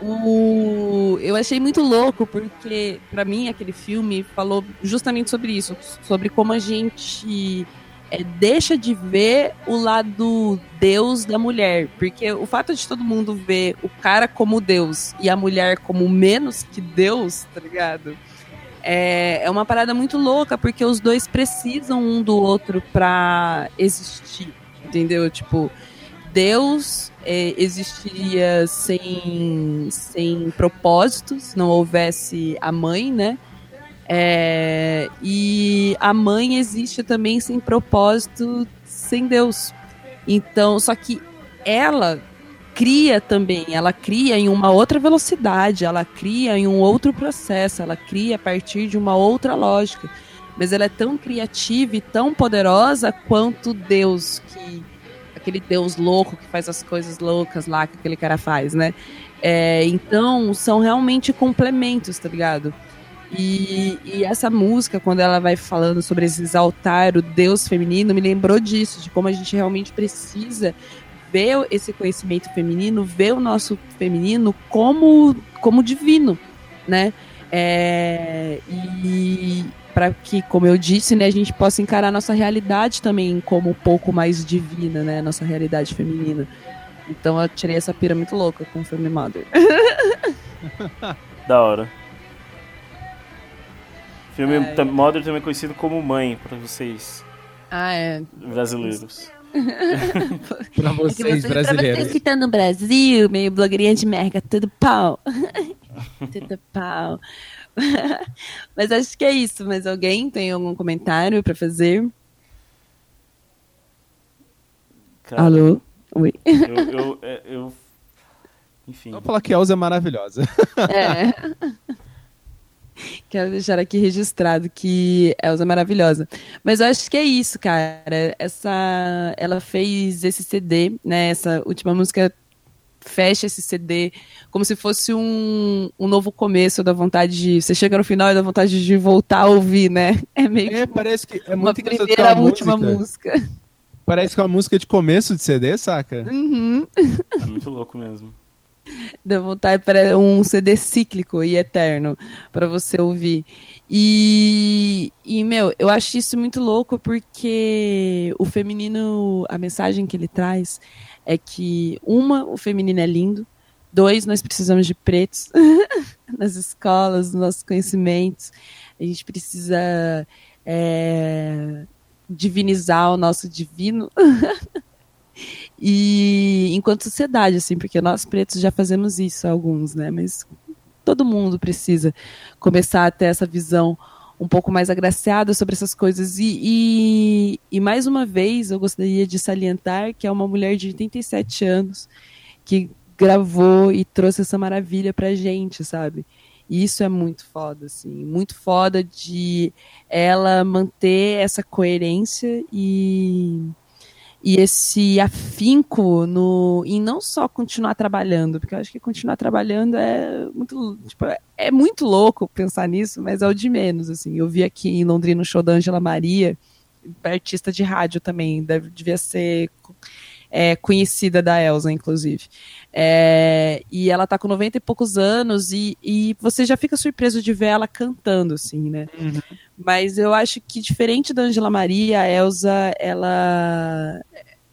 o, eu achei muito louco, porque, pra mim, aquele filme falou justamente sobre isso, sobre como a gente é, deixa de ver o lado Deus da mulher. Porque o fato de todo mundo ver o cara como Deus e a mulher como menos que Deus, tá ligado? É, é uma parada muito louca, porque os dois precisam um do outro pra existir, entendeu? Tipo, Deus é, existiria sem, sem propósito, se não houvesse a mãe, né? É, e a mãe existe também sem propósito, sem Deus. Então, só que ela cria também, ela cria em uma outra velocidade, ela cria em um outro processo, ela cria a partir de uma outra lógica. Mas ela é tão criativa e tão poderosa quanto Deus, que aquele Deus louco que faz as coisas loucas lá que aquele cara faz, né? É, então, são realmente complementos, tá ligado? E, e essa música, quando ela vai falando sobre esse exaltar o Deus feminino, me lembrou disso, de como a gente realmente precisa ver esse conhecimento feminino, ver o nosso feminino como, como divino, né? É, e para que, como eu disse, né, a gente possa encarar a nossa realidade também como um pouco mais divina, né? Nossa realidade feminina. Então eu tirei essa pira muito louca com o Family Mother. Da hora. Filme Ai. tam- Mother também é conhecido como Mãe, pra vocês Ah, é. brasileiros. Pra É que vocês, você- Pra vocês brasileiros. que estão no Brasil, meio blogueirinha de merda, tudo pau. tudo pau. Mas acho que é isso. Mas alguém tem algum comentário pra fazer? Cara, Alô? Oi. Eu, eu, é, eu- Enfim. Vou falar que a Elza é maravilhosa. É. Quero deixar aqui registrado que Elza é maravilhosa. Mas eu acho que é isso, cara. Essa, ela fez esse CD, né? Essa última música fecha esse CD como se fosse um, um novo começo da vontade de. Você chega no final e dá vontade de voltar a ouvir, né? É meio que É, parece que é uma muito é primeira, uma última música. música. Parece que é uma música de começo de CD, saca? Uhum. É muito louco mesmo. Dá vontade para um CD cíclico e eterno para você ouvir. E, e, meu, eu acho isso muito louco porque o feminino, a mensagem que ele traz é que, uma, o feminino é lindo. Dois, nós precisamos de pretos nas escolas, nos nossos conhecimentos. A gente precisa é, divinizar o nosso divino. E enquanto sociedade, assim, porque nós pretos já fazemos isso, alguns, né? Mas todo mundo precisa começar a ter essa visão um pouco mais agraciada sobre essas coisas. E, e, e mais uma vez, eu gostaria de salientar que é uma mulher de 87 anos que gravou e trouxe essa maravilha pra gente, sabe? E isso é muito foda, assim, muito foda de ela manter essa coerência e e esse afinco no em não só continuar trabalhando, porque eu acho que continuar trabalhando é muito, tipo, é muito louco pensar nisso, mas é o de menos, assim. Eu vi aqui em Londrina o show da Angela Maria, artista de rádio também, deve, devia ser é, conhecida da Elsa, inclusive. É, e ela tá com 90 e poucos anos e, e você já fica surpreso de ver ela cantando, assim, né? Mas eu acho que diferente da Angela Maria, a Elsa, ela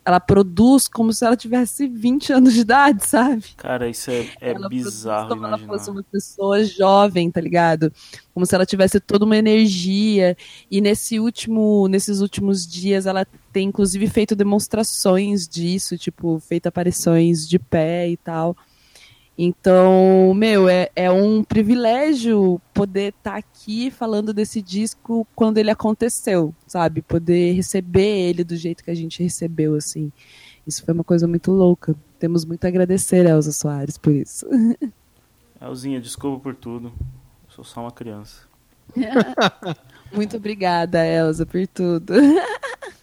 ela produz como se ela tivesse 20 anos de idade, sabe? Cara, isso é, é ela bizarro como ela imaginar. fosse uma pessoa jovem, tá ligado? Como se ela tivesse toda uma energia. E nesse último, nesses últimos dias ela tem inclusive feito demonstrações disso, tipo, feito aparições de pé e tal. Então, meu, é, é um privilégio poder estar aqui falando desse disco quando ele aconteceu, sabe? Poder receber ele do jeito que a gente recebeu, assim. Isso foi uma coisa muito louca. Temos muito a agradecer a Elza Soares por isso. Elzinha, desculpa por tudo. Eu sou só uma criança. Muito obrigada, Elza, por tudo.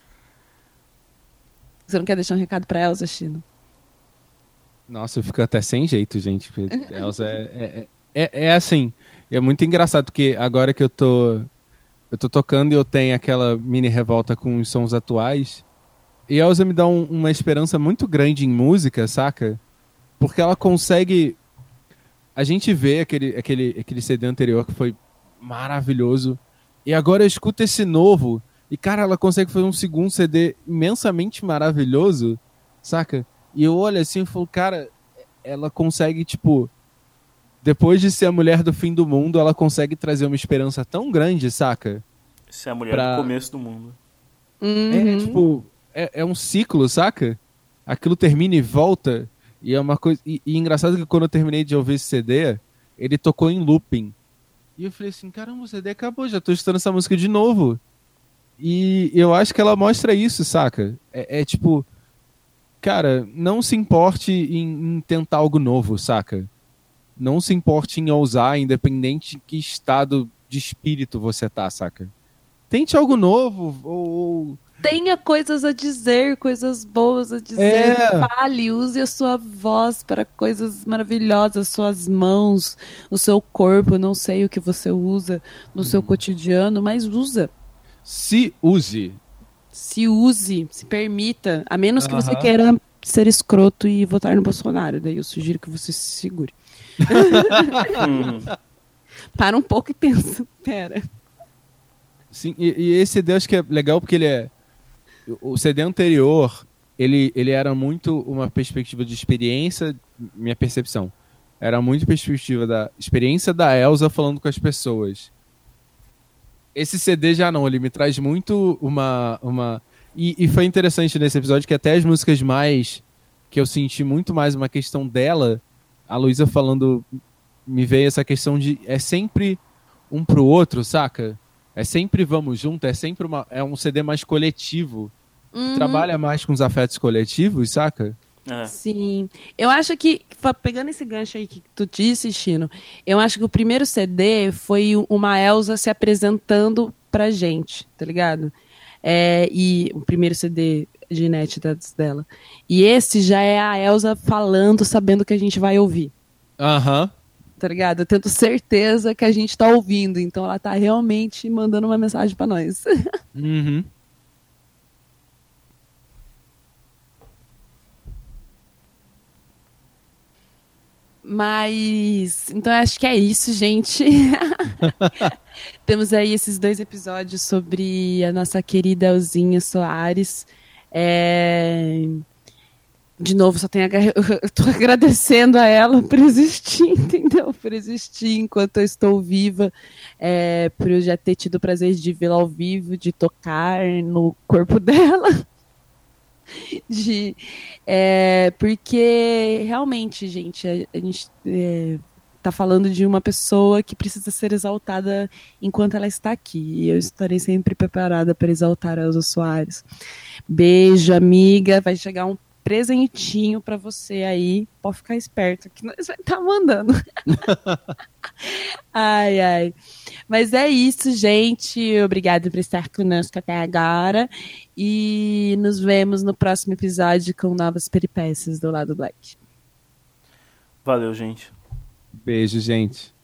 Você não quer deixar um recado pra Elza, Chino? Nossa, eu fico até sem jeito, gente. Elza é, é, é, é assim. É muito engraçado, porque agora que eu tô. Eu tô tocando e eu tenho aquela mini revolta com os sons atuais. E a Elza me dá um- uma esperança muito grande em música, saca? Porque ela consegue. A gente vê aquele, aquele, aquele CD anterior que foi maravilhoso. E agora eu escuto esse novo. E, cara, ela consegue fazer um segundo CD imensamente maravilhoso, saca? E eu olho assim e falo, cara, ela consegue, tipo. Depois de ser a mulher do fim do mundo, ela consegue trazer uma esperança tão grande, saca? É a mulher Pra- do começo do mundo. É, Uhum. tipo, é, é um ciclo, saca? Aquilo termina e volta. E é uma coisa. E, e engraçado que quando eu terminei de ouvir esse CD, ele tocou em looping. E eu falei assim, caramba, o CD acabou, já tô escutando essa música de novo. E eu acho que ela mostra isso, saca? É, é tipo, cara, não se importe em, em tentar algo novo, saca? Não se importe em ousar, independente de que estado de espírito você tá, saca? Tente algo novo, ou, ou tenha coisas a dizer, coisas boas a dizer. É. Fale, use a sua voz para coisas maravilhosas, suas mãos, o seu corpo. Não sei o que você usa no seu cotidiano, mas usa. Se use. Se use, se permita. A menos que você queira ser escroto e votar no Bolsonaro. Daí eu sugiro que você se segure. Uhum. Para um pouco e pensa. Pera. Sim, e, e esse CD eu acho que é legal porque ele é. O CD anterior, ele, ele era muito uma perspectiva de experiência, minha percepção. Era muito perspectiva da experiência da Elsa falando com as pessoas. Esse CD já não, ele me traz muito uma. uma e, e foi interessante nesse episódio que até as músicas mais. que eu senti muito mais uma questão dela, a Luísa falando. Me veio essa questão de. É sempre um pro outro, saca? É sempre vamos junto, é sempre uma. É um CD mais coletivo. Uhum. Trabalha mais com os afetos coletivos, saca? É. Sim. Eu acho que, pegando esse gancho aí que tu disse, Chino, eu acho que o primeiro CD foi uma Elsa se apresentando pra gente, tá ligado? É, e o primeiro CD de inéditas dela. E esse já é a Elsa falando, sabendo que a gente vai ouvir, Aham. tá ligado? Eu tenho certeza que a gente tá ouvindo, então ela tá realmente mandando uma mensagem pra nós. Uhum. Mas, então acho que é isso, gente. Temos aí esses dois episódios sobre a nossa querida Elzinha Soares. É, De novo, só tenho a... eu tô agradecendo a ela por existir, entendeu? Por existir enquanto eu estou viva, é, por eu já ter tido o prazer de vê-la ao vivo, de tocar no corpo dela. De, é, porque realmente, gente, a, a gente é, tá falando de uma pessoa que precisa ser exaltada enquanto ela está aqui. E eu estarei sempre preparada para exaltar a Elza Soares. Beijo, amiga. Vai chegar um presentinho para você aí. Pode ficar esperto que nós vai estar mandando. ai, ai. Mas é isso, gente. Obrigada por estar conosco até agora. E nos vemos no próximo episódio com novas peripécias do lado Black. Valeu, gente. Beijo, gente.